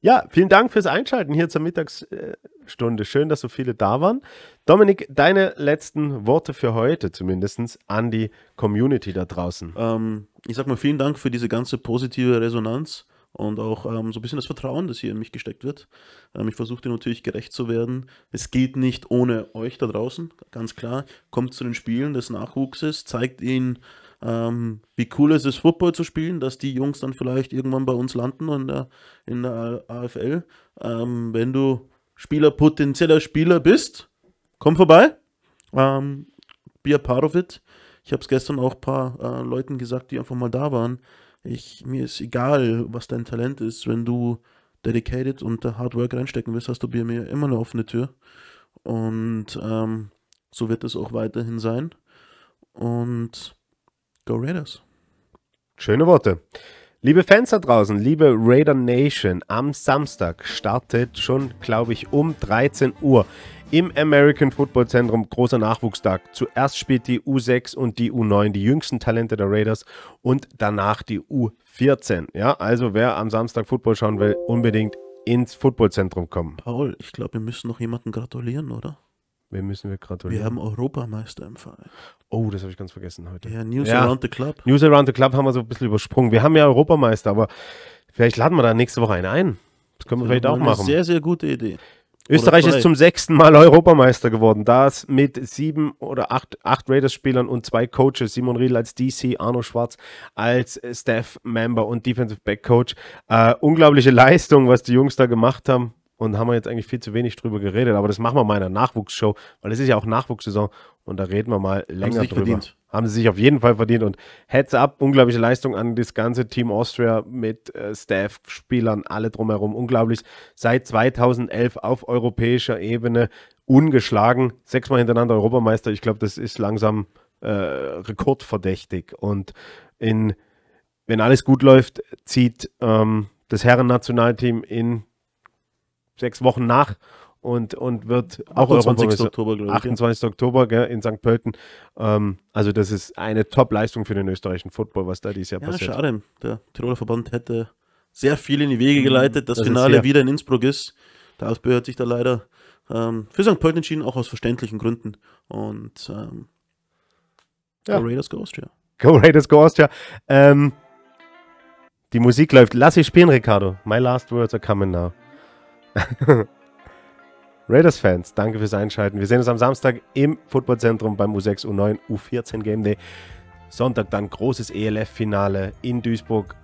ja, vielen Dank fürs Einschalten hier zur Mittagsstunde. Schön, dass so viele da waren. Dominik, deine letzten Worte für heute zumindest an die Community da draußen. Ähm, ich sag mal vielen Dank für diese ganze positive Resonanz und auch ähm, so ein bisschen das Vertrauen, das hier in mich gesteckt wird. Ähm, ich versuche dir natürlich gerecht zu werden. Es geht nicht ohne euch da draußen, ganz klar. Kommt zu den Spielen des Nachwuchses, zeigt ihnen, ähm, wie cool es ist, Football zu spielen, dass die Jungs dann vielleicht irgendwann bei uns landen in der, in der AFL. Ähm, wenn du Spieler, potenzieller Spieler bist, komm vorbei. Ähm, be a part of it. Ich habe es gestern auch ein paar äh, Leuten gesagt, die einfach mal da waren. Ich, mir ist egal, was dein Talent ist. Wenn du dedicated und Hard Work reinstecken willst, hast du bei mir immer eine offene Tür. Und ähm, so wird es auch weiterhin sein. Und Go Raiders. Schöne Worte. Liebe Fans da draußen, liebe Raider Nation, am Samstag startet schon, glaube ich, um 13 Uhr im American Football Zentrum großer Nachwuchstag. Zuerst spielt die U6 und die U9, die jüngsten Talente der Raiders und danach die U14. Ja, also wer am Samstag Football schauen will, unbedingt ins Footballzentrum kommen. Paul, ich glaube, wir müssen noch jemanden gratulieren, oder? Wem müssen wir Wir gratulieren? haben Europameister im Verein. oh, das habe ich ganz vergessen heute. Ja, News Ja. Around the Club. News Around the Club haben wir so ein bisschen übersprungen. Wir haben ja Europameister, aber vielleicht laden wir da nächste Woche einen ein. Das können wir vielleicht auch Eine machen. Sehr, sehr gute Idee. Österreich ist zum sechsten Mal Europameister geworden. Das mit sieben oder acht, acht Raiders-Spielern und zwei Coaches. Simon Riedl als DC, Arno Schwarz als Staff-Member und Defensive Back-Coach. Äh, unglaubliche Leistung, was die Jungs da gemacht haben. Und haben wir jetzt eigentlich viel zu wenig drüber geredet. Aber das machen wir mal in einer Nachwuchsshow, weil es ist ja auch Nachwuchssaison. Und da reden wir mal länger sich drüber. verdient. Haben sie sich auf jeden Fall verdient. Und Heads up, unglaubliche Leistung an das ganze Team Austria mit äh, Staff, Spielern, alle drumherum. Unglaublich. Seit 2011 auf europäischer Ebene ungeschlagen. Sechsmal hintereinander Europameister. Ich glaube, das ist langsam äh, rekordverdächtig. Und in, wenn alles gut läuft, zieht ähm, das Herren-Nationalteam in sechs Wochen nach und, und wird auch 28. Oktober, glaube ich. 28. Oktober gell, in St. Pölten. Ähm, also das ist eine Top-Leistung für den österreichischen Football, was da dieses Jahr Ja, passiert. schade. Der Tiroler Verband hätte sehr viel in die Wege geleitet. Das, das Finale wieder in Innsbruck ist. Der Ausbau hat sich da leider ähm, für St. Pölten entschieden, auch aus verständlichen Gründen. Und ähm, Ja. Go Raiders Go Austria. Go Raiders, Go Austria. Ähm, die Musik läuft. Lass ich spielen, Ricardo. My last words are coming now. [LAUGHS] Raiders-Fans, danke fürs Einschalten. Wir sehen uns am Samstag im Footballzentrum beim U6, U9, U14 Game Day. Sonntag dann großes ELF-Finale in Duisburg.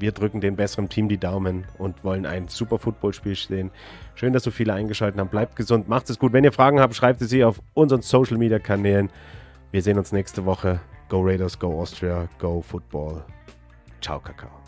Wir drücken den besseren Team die Daumen und wollen ein super Footballspiel sehen. Schön, dass so viele eingeschaltet haben. Bleibt gesund, macht es gut. Wenn ihr Fragen habt, schreibt sie auf unseren Social-Media-Kanälen. Wir sehen uns nächste Woche. Go Raiders, go Austria, go Football. Ciao, Kakao.